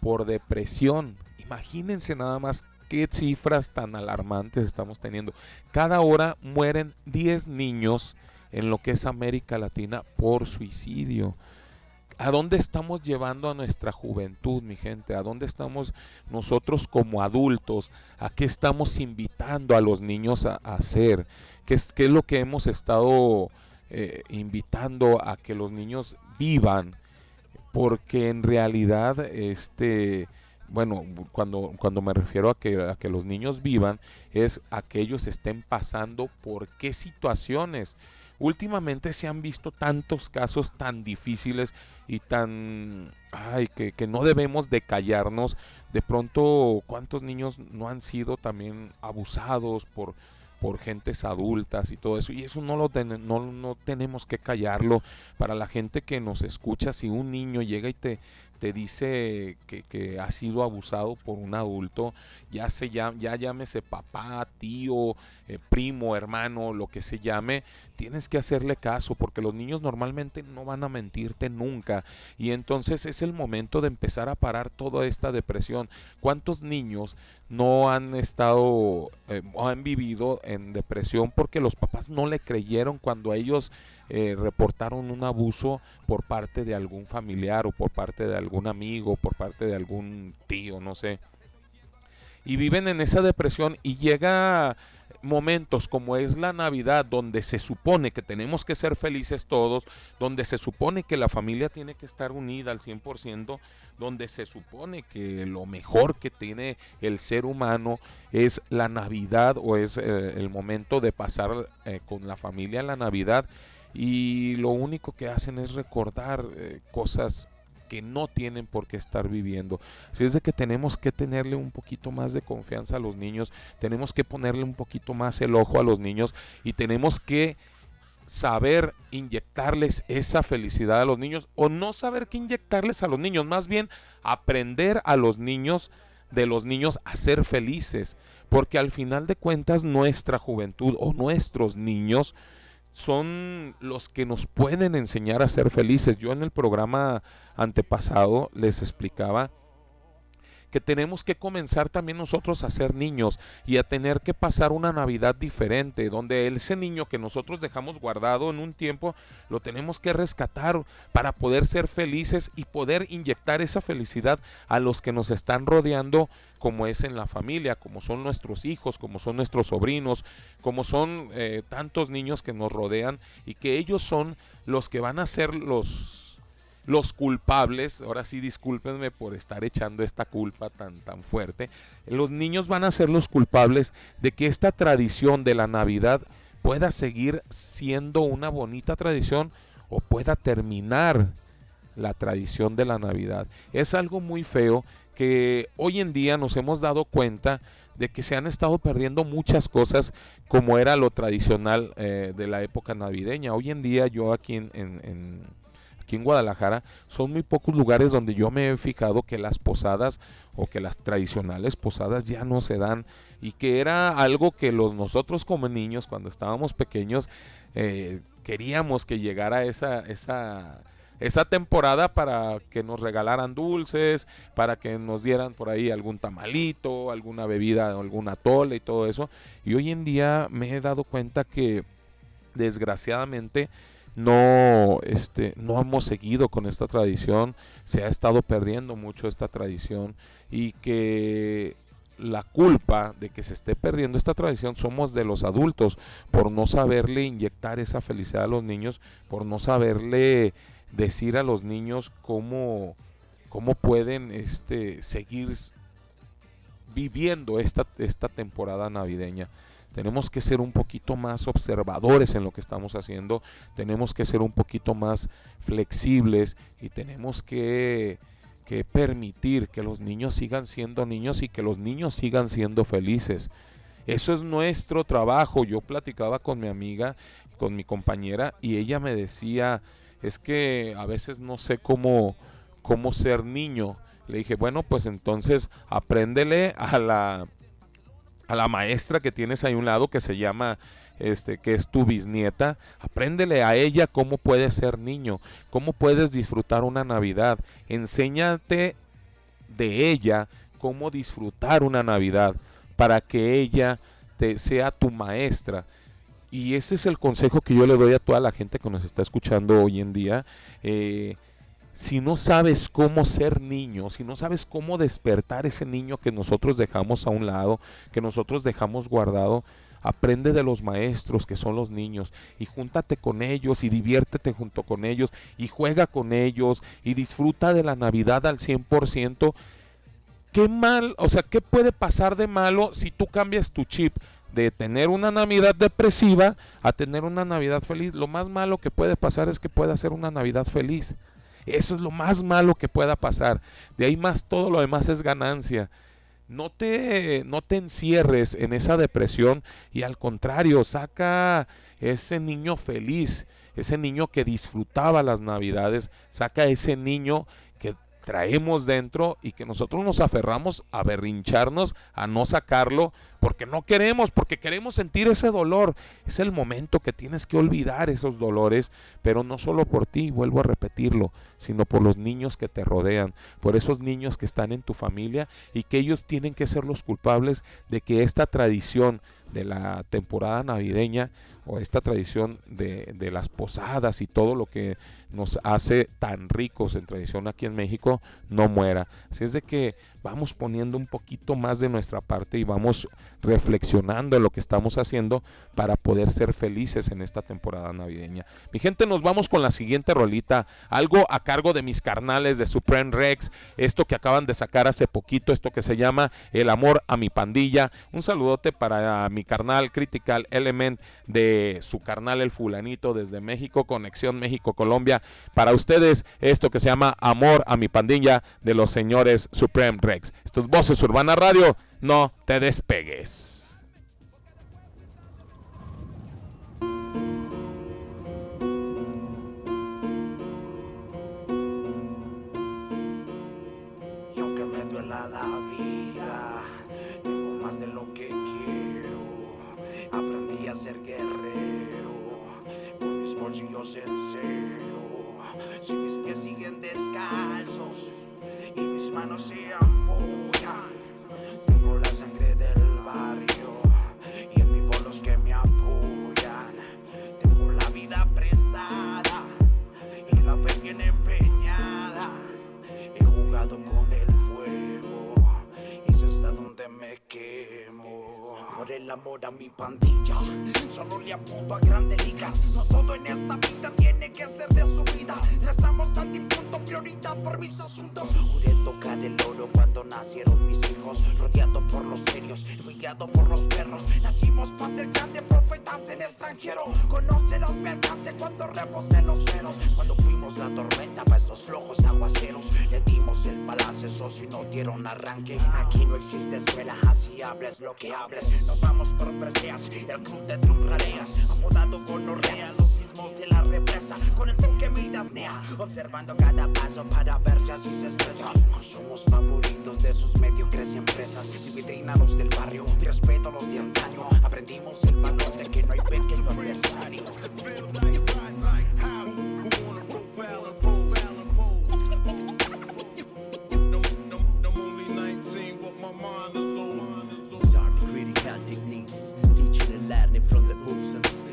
por depresión. Imagínense nada más qué cifras tan alarmantes estamos teniendo. Cada hora mueren 10 niños en lo que es América Latina por suicidio. ¿A dónde estamos llevando a nuestra juventud, mi gente? ¿A dónde estamos nosotros como adultos? ¿A qué estamos invitando a los niños a, hacer? ¿Qué es, ¿Qué es, lo que hemos estado eh, invitando a que los niños vivan? Porque en realidad, este, bueno, cuando, cuando me refiero a que, a que los niños vivan, es a que ellos estén pasando por qué situaciones. Últimamente se han visto tantos casos tan difíciles y tan ay que, que, no debemos de callarnos. De pronto cuántos niños no han sido también abusados por por gentes adultas y todo eso y eso no lo no, no tenemos que callarlo. Para la gente que nos escucha si un niño llega y te te dice que, ha sido abusado por un adulto, ya se ya, ya llámese papá, tío, eh, primo, hermano, lo que se llame, tienes que hacerle caso porque los niños normalmente no van a mentirte nunca y entonces es el momento de empezar a parar toda esta depresión. ¿Cuántos niños no han estado eh, han vivido en depresión porque los papás no le creyeron cuando ellos eh, reportaron un abuso por parte de algún familiar o por parte de algún amigo, por parte de algún tío, no sé. Y viven en esa depresión y llega momentos como es la Navidad, donde se supone que tenemos que ser felices todos, donde se supone que la familia tiene que estar unida al 100%, donde se supone que lo mejor que tiene el ser humano es la Navidad o es eh, el momento de pasar eh, con la familia la Navidad y lo único que hacen es recordar eh, cosas que no tienen por qué estar viviendo. Así es de que tenemos que tenerle un poquito más de confianza a los niños, tenemos que ponerle un poquito más el ojo a los niños y tenemos que saber inyectarles esa felicidad a los niños o no saber qué inyectarles a los niños, más bien aprender a los niños de los niños a ser felices, porque al final de cuentas nuestra juventud o nuestros niños son los que nos pueden enseñar a ser felices. Yo en el programa antepasado les explicaba que tenemos que comenzar también nosotros a ser niños y a tener que pasar una Navidad diferente, donde ese niño que nosotros dejamos guardado en un tiempo, lo tenemos que rescatar para poder ser felices y poder inyectar esa felicidad a los que nos están rodeando como es en la familia, como son nuestros hijos, como son nuestros sobrinos, como son eh, tantos niños que nos rodean y que ellos son los que van a ser los los culpables, ahora sí discúlpenme por estar echando esta culpa tan tan fuerte, los niños van a ser los culpables de que esta tradición de la Navidad pueda seguir siendo una bonita tradición o pueda terminar la tradición de la Navidad. Es algo muy feo que hoy en día nos hemos dado cuenta de que se han estado perdiendo muchas cosas como era lo tradicional eh, de la época navideña. Hoy en día yo aquí en, aquí en Guadalajara son muy pocos lugares donde yo me he fijado que las posadas o que las tradicionales posadas ya no se dan y que era algo que los nosotros como niños cuando estábamos pequeños eh, queríamos que llegara esa esa esa temporada para que nos regalaran dulces, para que nos dieran por ahí algún tamalito, alguna bebida, alguna tole y todo eso. Y hoy en día me he dado cuenta que desgraciadamente no este no hemos seguido con esta tradición, se ha estado perdiendo mucho esta tradición y que la culpa de que se esté perdiendo esta tradición somos de los adultos por no saberle inyectar esa felicidad a los niños, por no saberle decir a los niños cómo, cómo pueden este, seguir viviendo esta, esta temporada navideña. Tenemos que ser un poquito más observadores en lo que estamos haciendo, tenemos que ser un poquito más flexibles y tenemos que, permitir que los niños sigan siendo niños y que los niños sigan siendo felices. Eso es nuestro trabajo. Yo platicaba con mi amiga, con mi compañera, y ella me decía, es que a veces no sé cómo, cómo ser niño. Le dije, bueno, pues entonces apréndele a la, a la maestra que tienes ahí a un lado que se llama este que es tu bisnieta, apréndele a ella cómo puedes ser niño, cómo puedes disfrutar una Navidad. Enséñate de ella cómo disfrutar una Navidad para que ella te sea tu maestra. Y ese es el consejo que yo le doy a toda la gente que nos está escuchando hoy en día. Eh, si no sabes cómo ser niño, si no sabes cómo despertar ese niño que nosotros dejamos a un lado, que nosotros dejamos guardado, aprende de los maestros que son los niños y júntate con ellos y diviértete junto con ellos y juega con ellos y disfruta de la Navidad al 100%. ¿Qué mal, o sea, qué puede pasar de malo si tú cambias tu chip? de tener una Navidad depresiva a tener una Navidad feliz. Lo más malo que puede pasar es que pueda ser una Navidad feliz. Eso es lo más malo que pueda pasar. De ahí más todo lo demás es ganancia. No te, no te encierres en esa depresión y al contrario, saca ese niño feliz, ese niño que disfrutaba las navidades, saca ese niño traemos dentro y que nosotros nos aferramos a berrincharnos, a no sacarlo, porque no queremos, porque queremos sentir ese dolor. Es el momento que tienes que olvidar esos dolores, pero no solo por ti, vuelvo a repetirlo, sino por los niños que te rodean, por esos niños que están en tu familia y que ellos tienen que ser los culpables de que esta tradición de la temporada navideña o esta tradición de, de, las posadas y todo lo que nos hace tan ricos en tradición aquí en México no muera. Así es de que vamos poniendo un poquito más de nuestra parte y vamos reflexionando en lo que estamos haciendo para poder ser felices en esta temporada navideña. Mi gente, nos vamos con la siguiente rolita, algo a cargo de mis carnales de Supreme Rex, esto que acaban de sacar hace poquito, esto que se llama El amor a mi pandilla. Un saludote para mi carnal Critical Element de su carnal El Fulanito desde México, Conexión México-Colombia. Para ustedes, esto que se llama Amor a mi pandilla de los señores Supreme Rex. Estos Voces Urbana Radio, no te despegues. Me duela la vida, tengo más de lo que quiero. Aprendí a ser con mis bolsillos en cero. Si mis pies siguen descalzos y mis manos se apoyan. Tengo la sangre del barrio y en mi los que me apoyan. Tengo la vida prestada y la fe bien empeñada. He jugado con el fuego y eso hasta donde me quemo. Por el amor a mi pandilla, solo le apunto a grandes ligas. No todo en esta vida tiene que ser de su vida. Rezamos al difunto prioridad por mis asuntos. Juré tocar el oro cuando nacieron mis hijos. Rodeado por los serios, guiado por los perros. Nacimos para ser grandes profetas en extranjero. Conocerás mi alcance cuando reposen los ceros. Cuando fuimos la tormenta para estos flojos aguaceros. Le dimos el balance, eso si no dieron arranque. Aquí no existe escuela, así hables lo que hables. Nos vamos por preseas, el club de drum rareas. Amodado con orrea, los mismos de la represa. Con el toque midas nea, observando cada paso para ver si así se estrella. Somos favoritos de sus mediocres empresas. Vitrinados del barrio, respeto a los de antaño. Aprendimos el valor de que no hay pequeño adversario. from the books and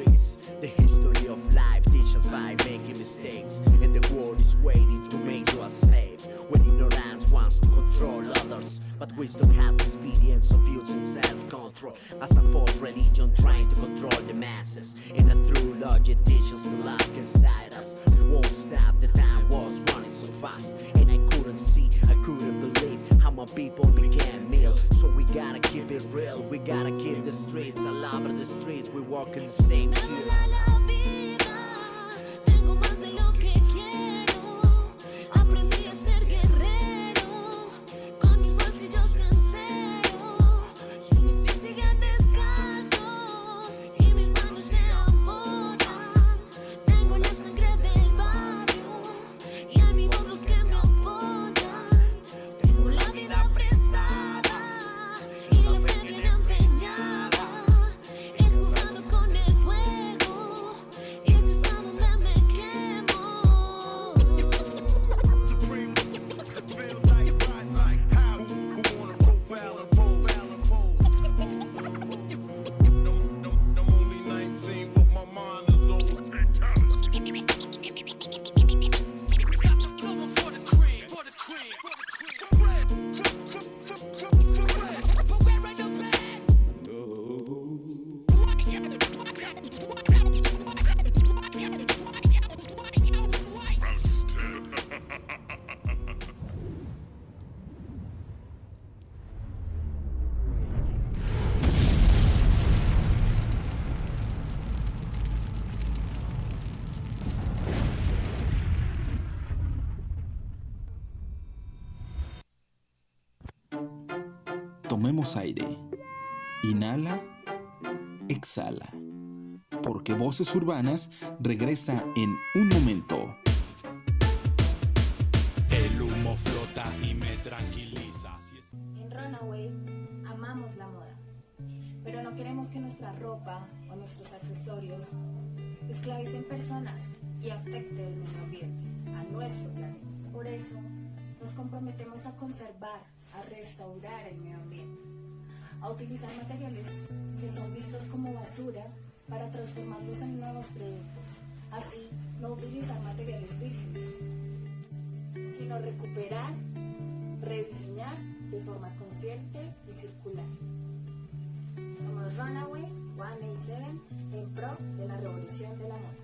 of life teaches by making mistakes, and the world is waiting to make you a slave. When ignorance wants to control others, but wisdom has the experience of using self-control as a false religion trying to control the masses. And a true logic teaches the love inside us. Won't stop, the time was running so fast, and I couldn't see, I couldn't believe how my people became meal. So we gotta keep it real, we gotta keep the streets. I love the streets, we walk in the same hill. Aire. Inhala. Exhala. Porque Voces Urbanas regresa en un momento. El humo flota y me tranquiliza. En Runaway amamos la moda, pero no queremos que nuestra ropa o nuestros accesorios esclavicen personas y afecten el medio ambiente, a nuestro planeta. Por eso nos comprometemos a conservar, a restaurar el medio ambiente, a utilizar materiales que son vistos como basura para transformarlos en nuevos productos. Así, no utilizar materiales vírgenes, sino recuperar, rediseñar de forma consciente y circular. Somos Runaway 187 en pro de la revolución de la moda.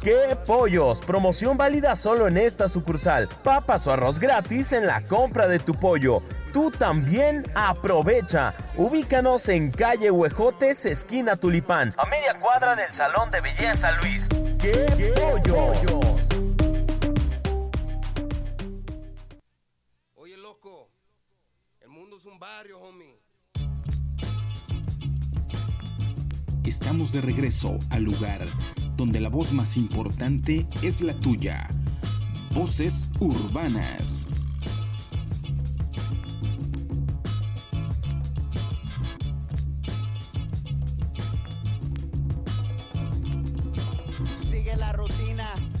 ¡Qué pollos! Promoción válida solo en esta sucursal. Papas o arroz gratis en la compra de tu pollo. Tú también aprovecha. Ubícanos en calle Huejotes, esquina Tulipán, a media cuadra del Salón de Belleza Luis. ¡Qué, pollos! Oye, loco, el mundo es un barrio, homie. Estamos de regreso al lugar donde la voz más importante es la tuya. Voces urbanas.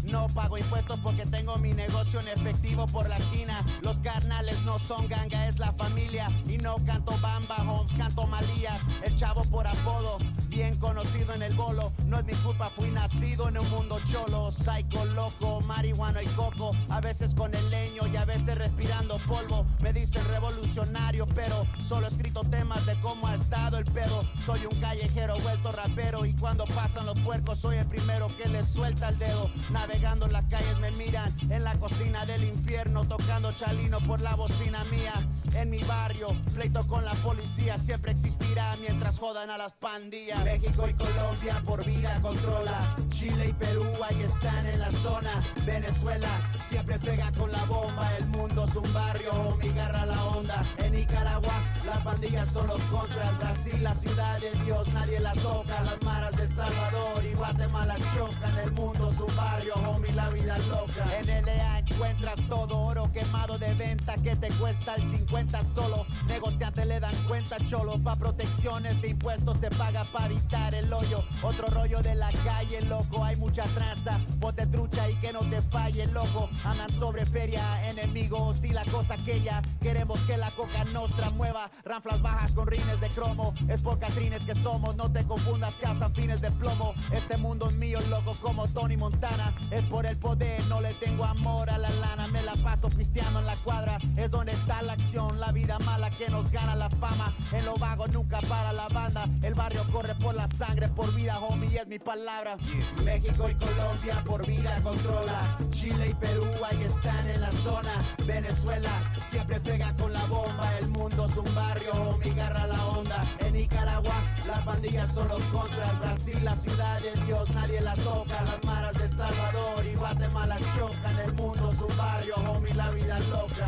No pago impuestos porque tengo mi negocio en efectivo por la esquina. Los carnales no son ganga, es la familia. Y no canto bamba, homes, canto malías. El chavo por apodo, bien conocido en el bolo. No es mi culpa, fui nacido en un mundo cholo. Psycho, loco, marihuana y coco. A veces con el leño y a veces respirando polvo. Me dicen revolucionario, pero solo he escrito temas de cómo ha estado el pedo. Soy un callejero vuelto rapero. Y cuando pasan los puercos, soy el primero que les suelta el dedo. Navegando las calles me miran en la cocina del infierno, tocando chalino por la bocina mía. En mi barrio, pleito con la policía siempre existirá mientras jodan a las pandillas. México y Colombia por vida controla. Chile y Perú ahí están en la zona. Venezuela siempre pega con la bomba. El mundo es un barrio, mi garra la onda. En Nicaragua, las pandillas son los contras. Brasil, la ciudad de Dios, nadie la toca. Las maras del Salvador y Guatemala chocan. El mundo es un barrio, homie, la vida loca. En LA encuentras todo oro quemado de venta que te cuesta el 50 solo. Negociantes le dan cuenta, cholo. Pa' protecciones de impuestos se paga para evitar el hoyo. Otro rollo de la calle, loco. Hay mucha tranza. Bote trucha y que no te falle, loco. Andan sobre feria, enemigos y la cosa aquella. Queremos que la coca nostra mueva. Ranflas bajas con rines de cromo. Es por catrines que somos. No te confundas, cazan fines de plomo. Este mundo es mío, loco, como Tony Montana. Es por el poder, no le tengo amor a la lana. Me la paso pisteando en la cuadra. Es donde está la acción, la vida mala que nos gana la fama. En lo vago nunca para la banda. El barrio corre por la sangre, por vida, homie, es mi palabra. México y Colombia por vida controla. Chile y Perú ahí están en la zona. Venezuela siempre pega con la bomba. El mundo un barrio, homie, garra la onda. En Nicaragua, las pandillas son los contras. Brasil, la ciudad de Dios, nadie la toca. Las maras del Salvador y Guatemala chocan. El mundo es un barrio, homie, la vida loca.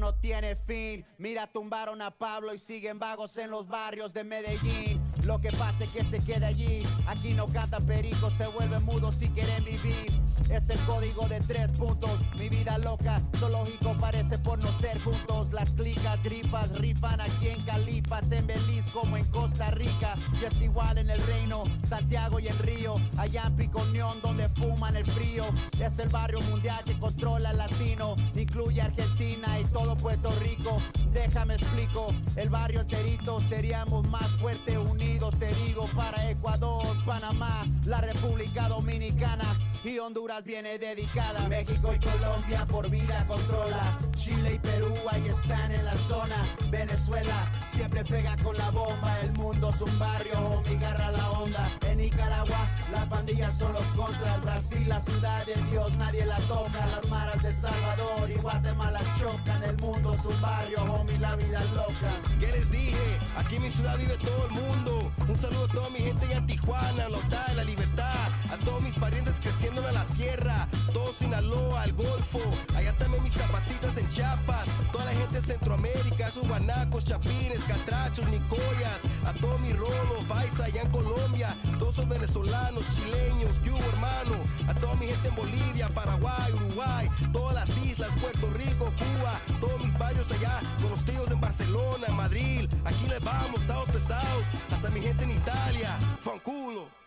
no tiene fin. Mira, tumbaron a Pablo y siguen vagos en los barrios de Medellín. Lo que pasa es que se queda allí. Aquí no canta perico, se vuelve mudo si quieren vivir. Es el código de tres puntos. Mi vida loca, zoológico parece por no ser juntos. Las clicas, gripas, rifan aquí en Calipas, en Belice como en Costa Rica. Y es igual en el reino, Santiago y en Río. Allá en Piconión donde fuman el frío. Es el barrio mundial que controla el latino. Incluye Argentina y todo Puerto Rico. Déjame explico, el barrio enterito seríamos más fuertes unidos. Te digo para Ecuador, Panamá, la República Dominicana y Honduras viene dedicada. México y Colombia por vida controla. Chile y Perú ahí están en la zona. Venezuela siempre pega con la bomba. El mundo es un barrio, mi garra la onda. En Nicaragua las pandillas son los contras. Brasil la ciudad de Dios, nadie la toca. Las maras del Salvador y Guatemala chocan. El mundo es un barrio, homie, la vida es loca. ¿Qué les dije? Aquí en mi ciudad vive todo el mundo. Un saludo a toda mi gente allá en Tijuana, Lotá, La Libertad. A todos mis parientes creciendo en la sierra. Todo Sinaloa, el Golfo. Allá también mis zapatitas en Chiapas. Toda la gente de Centroamérica, sus guanacos, chapines, catrachos, nicoyas. A todos mis rolos, paisa allá en Colombia. Todos son venezolanos, chileños, ¿qué hubo, hermano? A toda mi gente en Bolivia, Paraguay, Uruguay. Todas las islas, Puerto Rico, Cuba. Todos mis barrios allá, con los tíos en Barcelona, en Madrid. Aquí les vamos, estamos pesados. Hasta mi gente en Italia, fanculo.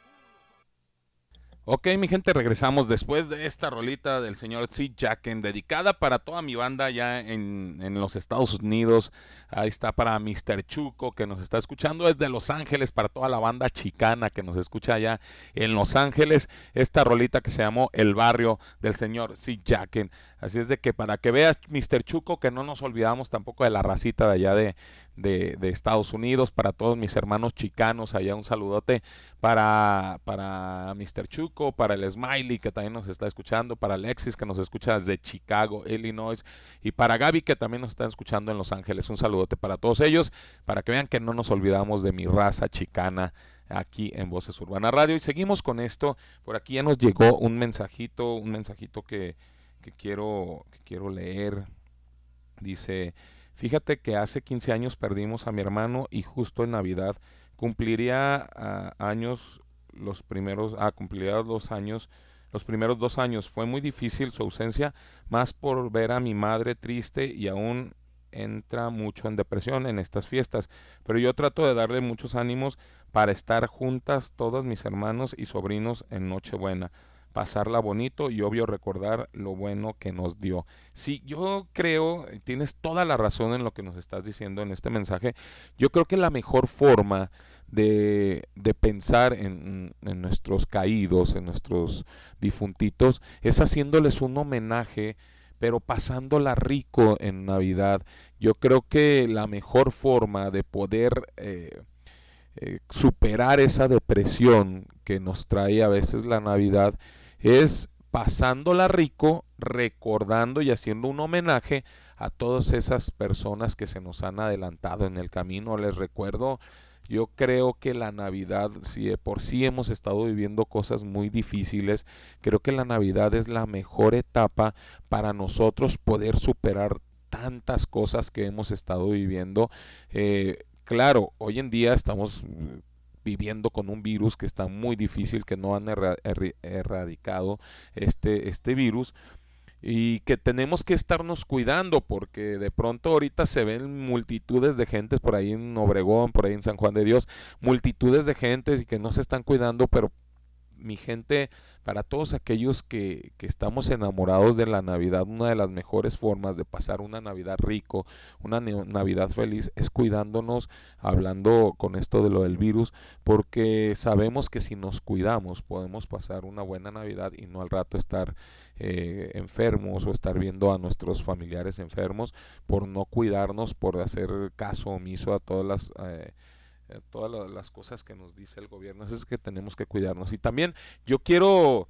Ok, mi gente, regresamos después de esta rolita del señor C. Jacken, dedicada para toda mi banda ya en, en, los Estados Unidos. Ahí está para Mr. Chuco, que nos está escuchando desde Los Ángeles, para toda la banda chicana que nos escucha allá en Los Ángeles. Esta rolita que se llamó El Barrio del señor C. Jacken. Así es de que para que veas, Mr. Chuco, que no nos olvidamos tampoco de la racita de allá de, de, Estados Unidos, para todos mis hermanos chicanos, allá un saludote para, para Mr. Chuco, para el Smiley que también nos está escuchando, para Alexis que nos escucha desde Chicago, Illinois, y para Gaby que también nos está escuchando en Los Ángeles. Un saludote para todos ellos, para que vean que no nos olvidamos de mi raza chicana aquí en Voces Urbana Radio. Y seguimos con esto. Por aquí ya nos llegó un mensajito, un mensajito que, que quiero, que quiero leer. Dice, Fíjate que hace 15 años perdimos a mi hermano y justo en Navidad cumpliría uh, años los primeros, ah, cumpliría dos años, los primeros dos años. Fue muy difícil su ausencia, más por ver a mi madre triste y aún entra mucho en depresión en estas fiestas. Pero yo trato de darle muchos ánimos para estar juntas todos mis hermanos y sobrinos en Nochebuena pasarla bonito y obvio recordar lo bueno que nos dio. Sí, yo creo, tienes toda la razón en lo que nos estás diciendo en este mensaje, yo creo que la mejor forma de, de pensar en, en, nuestros caídos, en nuestros difuntitos, es haciéndoles un homenaje pero pasándola rico en Navidad. Yo creo que la mejor forma de poder eh, eh, superar esa depresión que nos trae a veces la Navidad es pasándola rico, recordando y haciendo un homenaje a todas esas personas que se nos han adelantado en el camino. Les recuerdo, yo creo que la Navidad, si de por sí hemos estado viviendo cosas muy difíciles, creo que la Navidad es la mejor etapa para nosotros poder superar tantas cosas que hemos estado viviendo. Eh, claro, hoy en día estamos viviendo con un virus que está muy difícil, que no han erra er erradicado este, este virus y que tenemos que estarnos cuidando porque de pronto ahorita se ven multitudes de gentes por ahí en Obregón, por ahí en San Juan de Dios, multitudes de gentes y que no se están cuidando, pero mi gente, para todos aquellos que, que, estamos enamorados de la Navidad, una de las mejores formas de pasar una Navidad rico, una Navidad feliz, es cuidándonos, hablando con esto de lo del virus, porque sabemos que si nos cuidamos podemos pasar una buena Navidad y no al rato estar eh, enfermos o estar viendo a nuestros familiares enfermos por no cuidarnos, por hacer caso omiso a todas las... Eh, eh, todas las cosas que nos dice el gobierno, es que tenemos que cuidarnos. Y también yo quiero,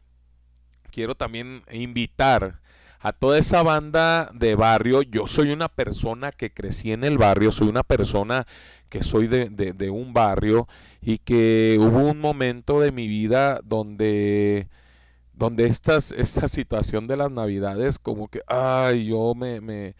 quiero también invitar a toda esa banda de barrio. Yo soy una persona que crecí en el barrio, soy una persona que soy de, de, un barrio y que hubo un momento de mi vida donde donde estas, esta situación de las navidades como que, ay, yo me,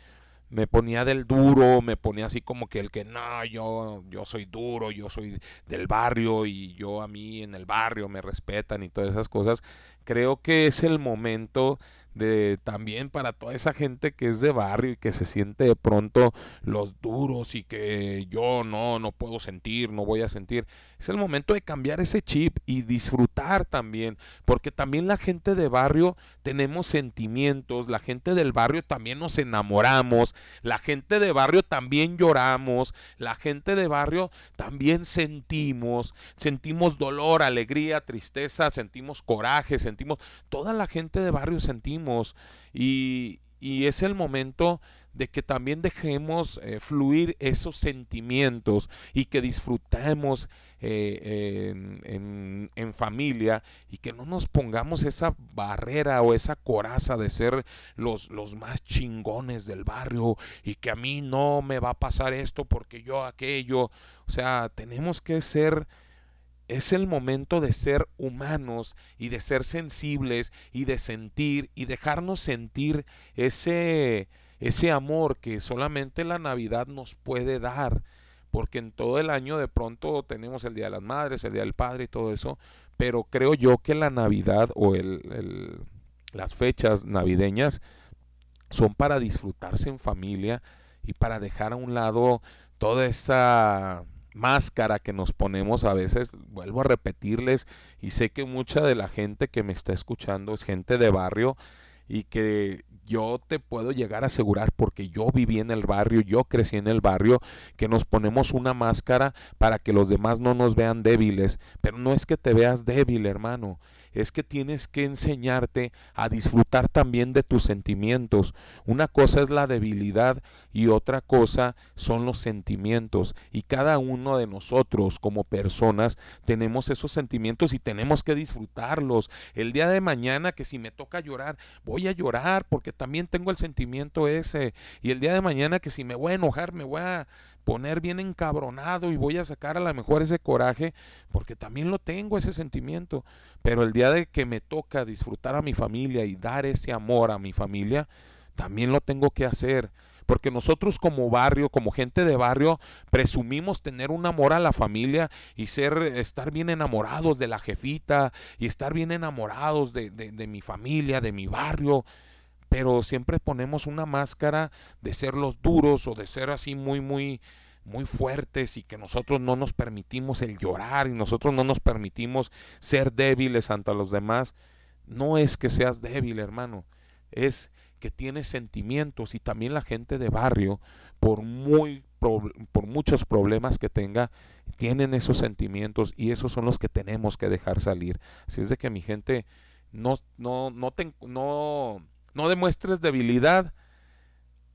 me ponía del duro, me ponía así como que el que no, yo, yo soy duro, yo soy del barrio y yo a mí en el barrio me respetan y todas esas cosas. Creo que es el momento de también para toda esa gente que es de barrio y que se siente de pronto los duros y que yo no no puedo sentir, no voy a sentir. Es el momento de cambiar ese chip y disfrutar también, porque también la gente de barrio tenemos sentimientos, la gente del barrio también nos enamoramos, la gente de barrio también lloramos, la gente de barrio también sentimos, sentimos dolor, alegría, tristeza, sentimos coraje, sentimos, toda la gente de barrio sentimos y, y es el momento de que también dejemos eh, fluir esos sentimientos y que disfrutemos eh, en, en- familia y que no nos pongamos esa barrera o esa coraza de ser los, los más chingones del barrio y que a mí no me va a pasar esto porque yo aquello. O sea, tenemos que ser es el momento de ser humanos y de ser sensibles y de sentir y dejarnos sentir ese ese amor que solamente la Navidad nos puede dar, porque en todo el año de pronto tenemos el Día de las Madres, el Día del Padre y todo eso, pero creo yo que la Navidad o el, las fechas navideñas son para disfrutarse en familia y para dejar a un lado toda esa máscara que nos ponemos a veces, vuelvo a repetirles, y sé que mucha de la gente que me está escuchando es gente de barrio y que yo te puedo llegar a asegurar porque yo viví en el barrio, yo crecí en el barrio, que nos ponemos una máscara para que los demás no nos vean débiles, pero no es que te veas débil, hermano, es que tienes que enseñarte a disfrutar también de tus sentimientos. Una cosa es la debilidad y otra cosa son los sentimientos. Y cada uno de nosotros como personas tenemos esos sentimientos y tenemos que disfrutarlos. El día de mañana que si me toca llorar, voy a llorar porque también tengo el sentimiento ese. Y el día de mañana que si me voy a enojar, me voy a poner bien encabronado y voy a sacar a lo mejor ese coraje porque también lo tengo ese sentimiento. Pero el día de que me toca disfrutar a mi familia y dar ese amor a mi familia, también lo tengo que hacer. Porque nosotros como barrio, como gente de barrio, presumimos tener un amor a la familia y ser, estar bien enamorados de la jefita y estar bien enamorados de, de- de mi familia, de mi barrio. Pero siempre ponemos una máscara de ser los duros o de ser así muy, muy, muy fuertes y que nosotros no nos permitimos el llorar y nosotros no nos permitimos ser débiles ante los demás. No es que seas débil, hermano, es que tienes sentimientos y también la gente de barrio, por muy por muchos problemas que tenga, tienen esos sentimientos y esos son los que tenemos que dejar salir. Así es de que mi gente no no no no no demuestres debilidad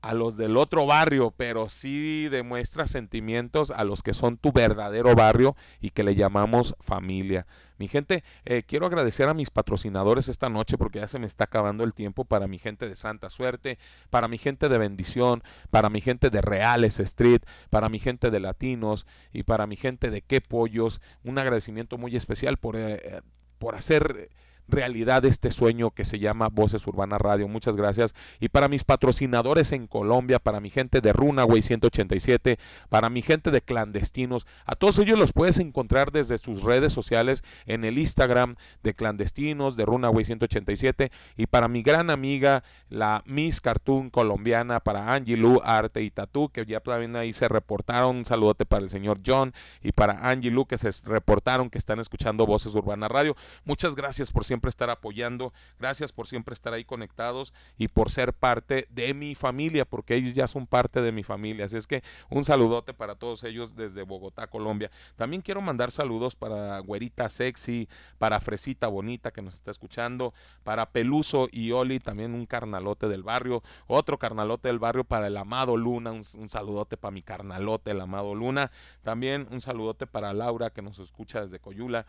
a los del otro barrio, pero sí demuestra sentimientos a los que son tu verdadero barrio y que le llamamos familia. Mi gente, eh, quiero agradecer a mis patrocinadores esta noche porque ya se me está acabando el tiempo para mi gente de Santa Suerte, para mi gente de Bendición, para mi gente de Reales Street, para mi gente de Latinos y para mi gente de Qué Pollos. Un agradecimiento muy especial por, eh, eh, por hacer realidad este sueño que se llama Voces Urbana Radio. Muchas gracias. Y para mis patrocinadores en Colombia, para mi gente de Runaway 187, para mi gente de clandestinos, a todos ellos los puedes encontrar desde sus redes sociales en el Instagram de clandestinos, de Runaway 187, y para mi gran amiga, la Miss Cartoon colombiana, para Angie Arte y Tatú, que ya también ahí se reportaron. Un saludote para el señor John y para Angie Lu, que se reportaron que están escuchando Voces Urbana Radio. Muchas gracias por siempre estar apoyando, gracias por siempre estar ahí conectados y por ser parte de mi familia, porque ellos ya son parte de mi familia. Así es que un saludote para todos ellos desde Bogotá, Colombia. También quiero mandar saludos para Güerita Sexy, para Fresita Bonita que nos está escuchando, para Peluso y Oli, también un carnalote del barrio, otro carnalote del barrio para el amado Luna, un, un saludote para mi carnalote, el amado Luna. También un saludote para Laura que nos escucha desde Coyula.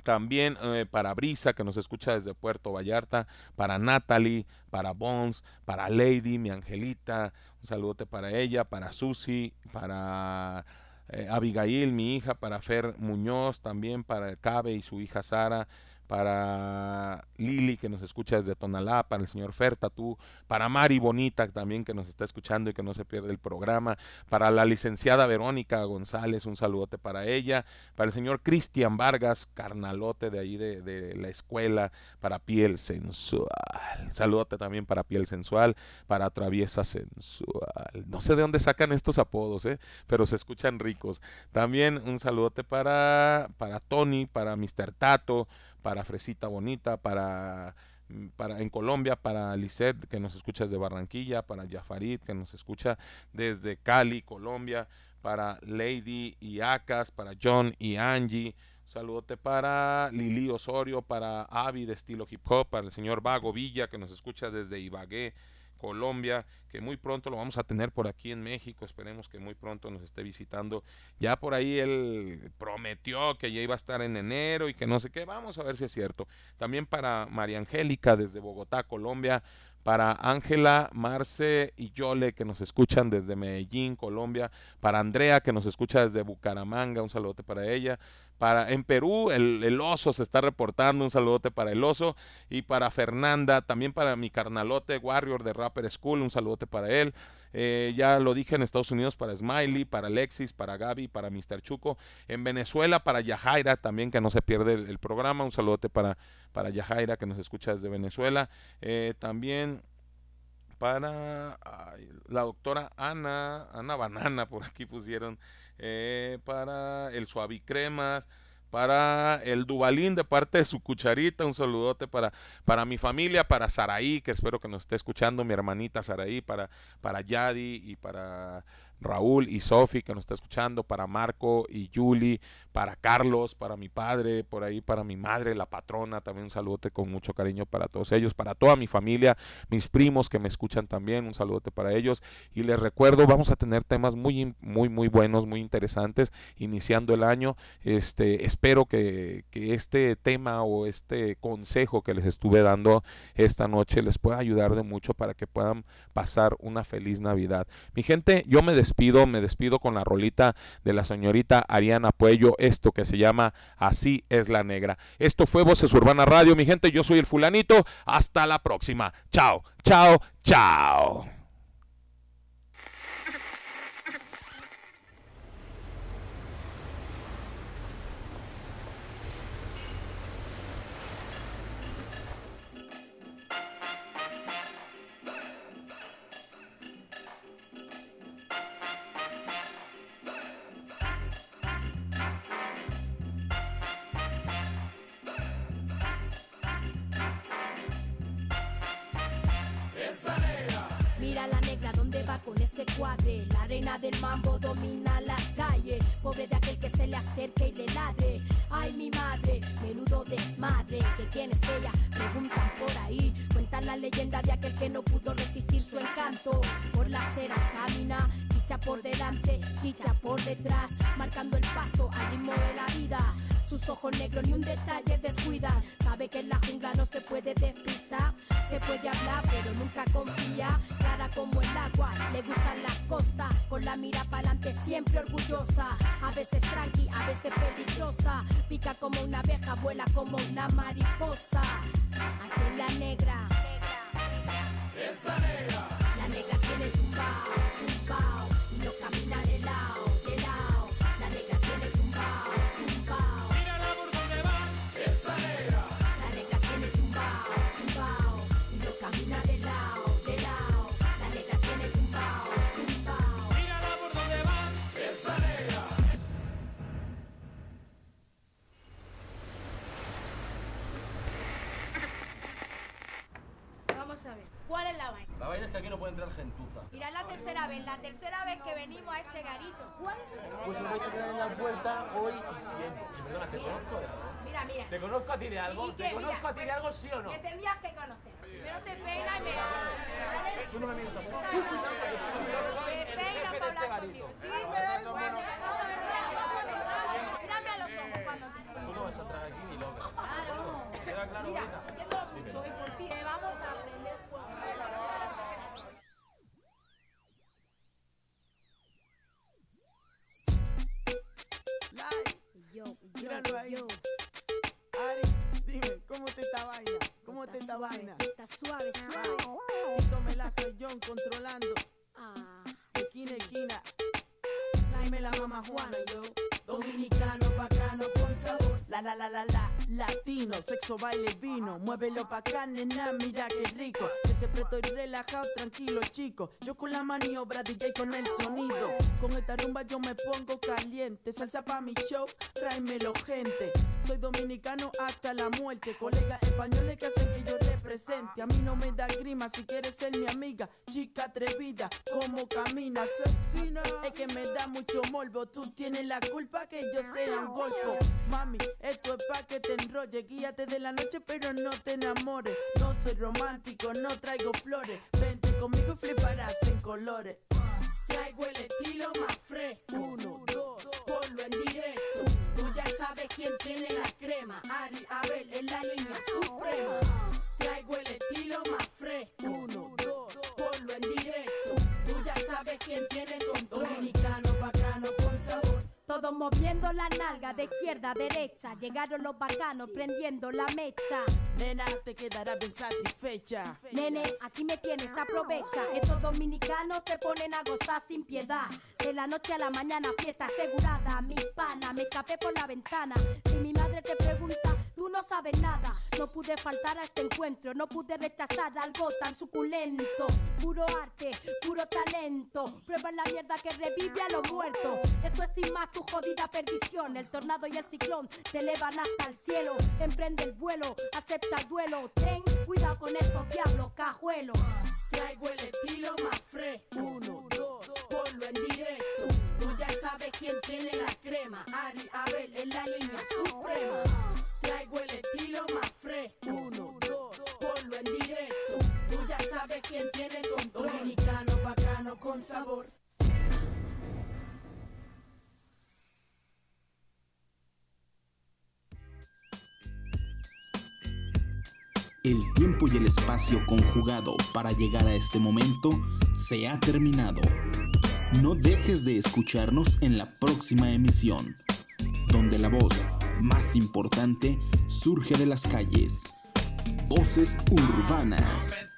También eh, para Brisa, que nos escucha desde Puerto Vallarta, para Natalie, para Bones, para Lady, mi angelita, un saludote para ella, para Susi, para eh, Abigail, mi hija, para Fer Muñoz, también para Cabe y su hija Sara, para Lili que nos escucha desde Tonalá, para el señor Ferta, tú, para Mari Bonita también que nos está escuchando y que no se pierde el programa, para la licenciada Verónica González, un saludote para ella, para el señor Cristian Vargas, carnalote de ahí de, la escuela, para Piel Sensual, saludote también para Piel Sensual, para Traviesa Sensual, no sé de dónde sacan estos apodos, ¿eh? pero se escuchan ricos. También un saludote para, para Tony, para Mr. Tato, para Fresita Bonita, para, mm, para en Colombia, para Lisette, que nos escucha desde Barranquilla, para Jafarid, que nos escucha desde Cali, Colombia, para Lady y Acas, para John y Angie. Saludote para Lili Osorio, para Avi de estilo hip hop, para el señor Vago Villa, que nos escucha desde Ibagué, Colombia, que muy pronto lo vamos a tener por aquí en México, esperemos que muy pronto nos esté visitando. Ya por ahí él prometió que ya iba a estar en enero y que no sé qué, vamos a ver si es cierto. También para María Angélica desde Bogotá, Colombia, para Ángela, Marce y Yole que nos escuchan desde Medellín, Colombia, para Andrea que nos escucha desde Bucaramanga, un saludote para ella, para en Perú el, el oso se está reportando, un saludote para el oso y para Fernanda, también para mi carnalote Warrior de Rapper School, un saludote para él. Eh, ya lo dije en Estados Unidos para Smiley, para Alexis, para Gaby, para Mr. Chuco. En Venezuela para Yajaira también, que no se pierde el, programa. Un saludote para, para Yajaira, que nos escucha desde Venezuela. Eh, también para la doctora Ana, Ana Banana, por aquí pusieron. Eh, para el Suavicremas para el Dubalín de parte de su cucharita, un saludote para, para mi familia, para Saraí, que espero que nos esté escuchando, mi hermanita Saraí, para, para Yadi y para Raúl y Sofi que nos está escuchando, para Marco y Yuli, para Carlos, para mi padre, por ahí para mi madre, la patrona, también un saludote con mucho cariño para todos ellos, para toda mi familia, mis primos que me escuchan también, un saludote para ellos y les recuerdo, vamos a tener temas muy muy muy buenos, muy interesantes iniciando el año. Este, espero que, que este tema o este consejo que les estuve dando esta noche les pueda ayudar de mucho para que puedan pasar una feliz Navidad. Mi gente, yo me despido, me despido con la rolita de la señorita Ariana Puello, esto que se llama Así es la negra. Esto fue Voces Urbana Radio, mi gente, yo soy el fulanito, hasta la próxima. Chao, chao, chao. La negra donde va con ese cuadre. La arena del mambo domina las calles. Pobre de aquel que se le acerque y le ladre. Ay, mi madre, menudo desmadre. Que quién es ella, preguntan por ahí. Cuentan la leyenda de aquel que no pudo resistir su encanto. Por la acera camina, chicha por delante, chicha por detrás. Marcando el paso al ritmo de la vida. Sus ojos negros ni un detalle descuidan. Sabe que en la jungla no se puede despistar. Se puede hablar, pero nunca confía. Clara como el agua, le gustan las cosas. Con la mira pa'lante, siempre orgullosa. A veces tranqui, a veces peligrosa. Pica como una abeja, vuela como una mariposa. Así la negra. Esa negra aquí no puede entrar gentuza. Mira, es la tercera vez, la tercera vez que venimos a este garito. ¿Cuál es el problema? Pues os vais a quedar en la puerta hoy y siempre. Y perdona, ¿te conozco de algo? Mira, mira. ¿Te conozco a ti de algo? ¿Y ¿Te conozco Mira, a ti de pues, algo, sí o no? Que tendrías que conocer. Primero te peina y me. Tú no me mires así. Te peina para hablar conmigo. Sí, me da igual. Mírame a los ojos cuando Tú no vas a entrar aquí ni loca. Claro. ¿Queda claro, Mira, yo. Ari, dime, ¿cómo te esta vaina? ¿Cómo te esta vaina? Está suave, suave. Tito Melaco y John controlando. Ah, esquina, esquina. Dime la mamá Juana, yo. Dominicano, bacano, con sabor. La, la, la, la, la. Latino, sexo, baile, vino. Muévelo pa' acá, nena, mira qué rico. Que siempre estoy relajado, tranquilo, chico. Yo con la maniobra, DJ con el sonido. Con esta rumba yo me pongo caliente. Salsa pa' mi show, tráemelo, gente. Soy dominicano hasta la muerte. Colegas españoles que hacen que yo represente. A mí no me da grima si quieres ser mi amiga. Chica atrevida, como camina. Es que me da mucho morbo. Tú tienes la culpa que yo sea un golfo. Mami, esto es pa' que te enrolle. Guíate de la noche, pero no te enamores. No soy romántico, no traigo flores. Vente conmigo y fliparás en colores. Traigo el estilo más fresco. Uno, dos, ponlo en directo. Tú ya sabes quién tiene la crema. Ari Abel en la línea suprema. El estilo más fresco. Uno, dos, ponlo en directo. Tú ya sabes quién tiene el control. Dominicano, bacano, con sabor. Todos moviendo la nalga de izquierda a derecha. Llegaron los bacanos prendiendo la mecha. Nena, te quedarás bien satisfecha. Nene, aquí me tienes, aprovecha. Estos dominicanos te ponen a gozar sin piedad. De la noche a la mañana, fiesta asegurada. Mi pana, me escapé por la ventana. Si mi madre te pregunta, tú no sabes nada. No pude faltar a este encuentro, no pude rechazar algo tan suculento. Puro arte, puro talento. Prueba la mierda que revive a los muertos. Esto es sin más tu jodida perdición. El tornado y el ciclón te elevan hasta el cielo. Emprende el vuelo, acepta el duelo. Ten cuidado con estos diablos, cajuelos. Traigo el estilo más fresco. Uno, dos, ponlo en directo. Tú ya sabes quién tiene la crema. Ari Abel en la línea suprema. Traigo el estilo más fresco. Uno, dos, ponlo en directo. Tú ya sabes quién tiene control. Dominicano, bacano, con sabor. El tiempo y el espacio conjugado para llegar a este momento se ha terminado. No dejes de escucharnos en la próxima emisión, donde la voz más importante surge de las calles. Voces urbanas.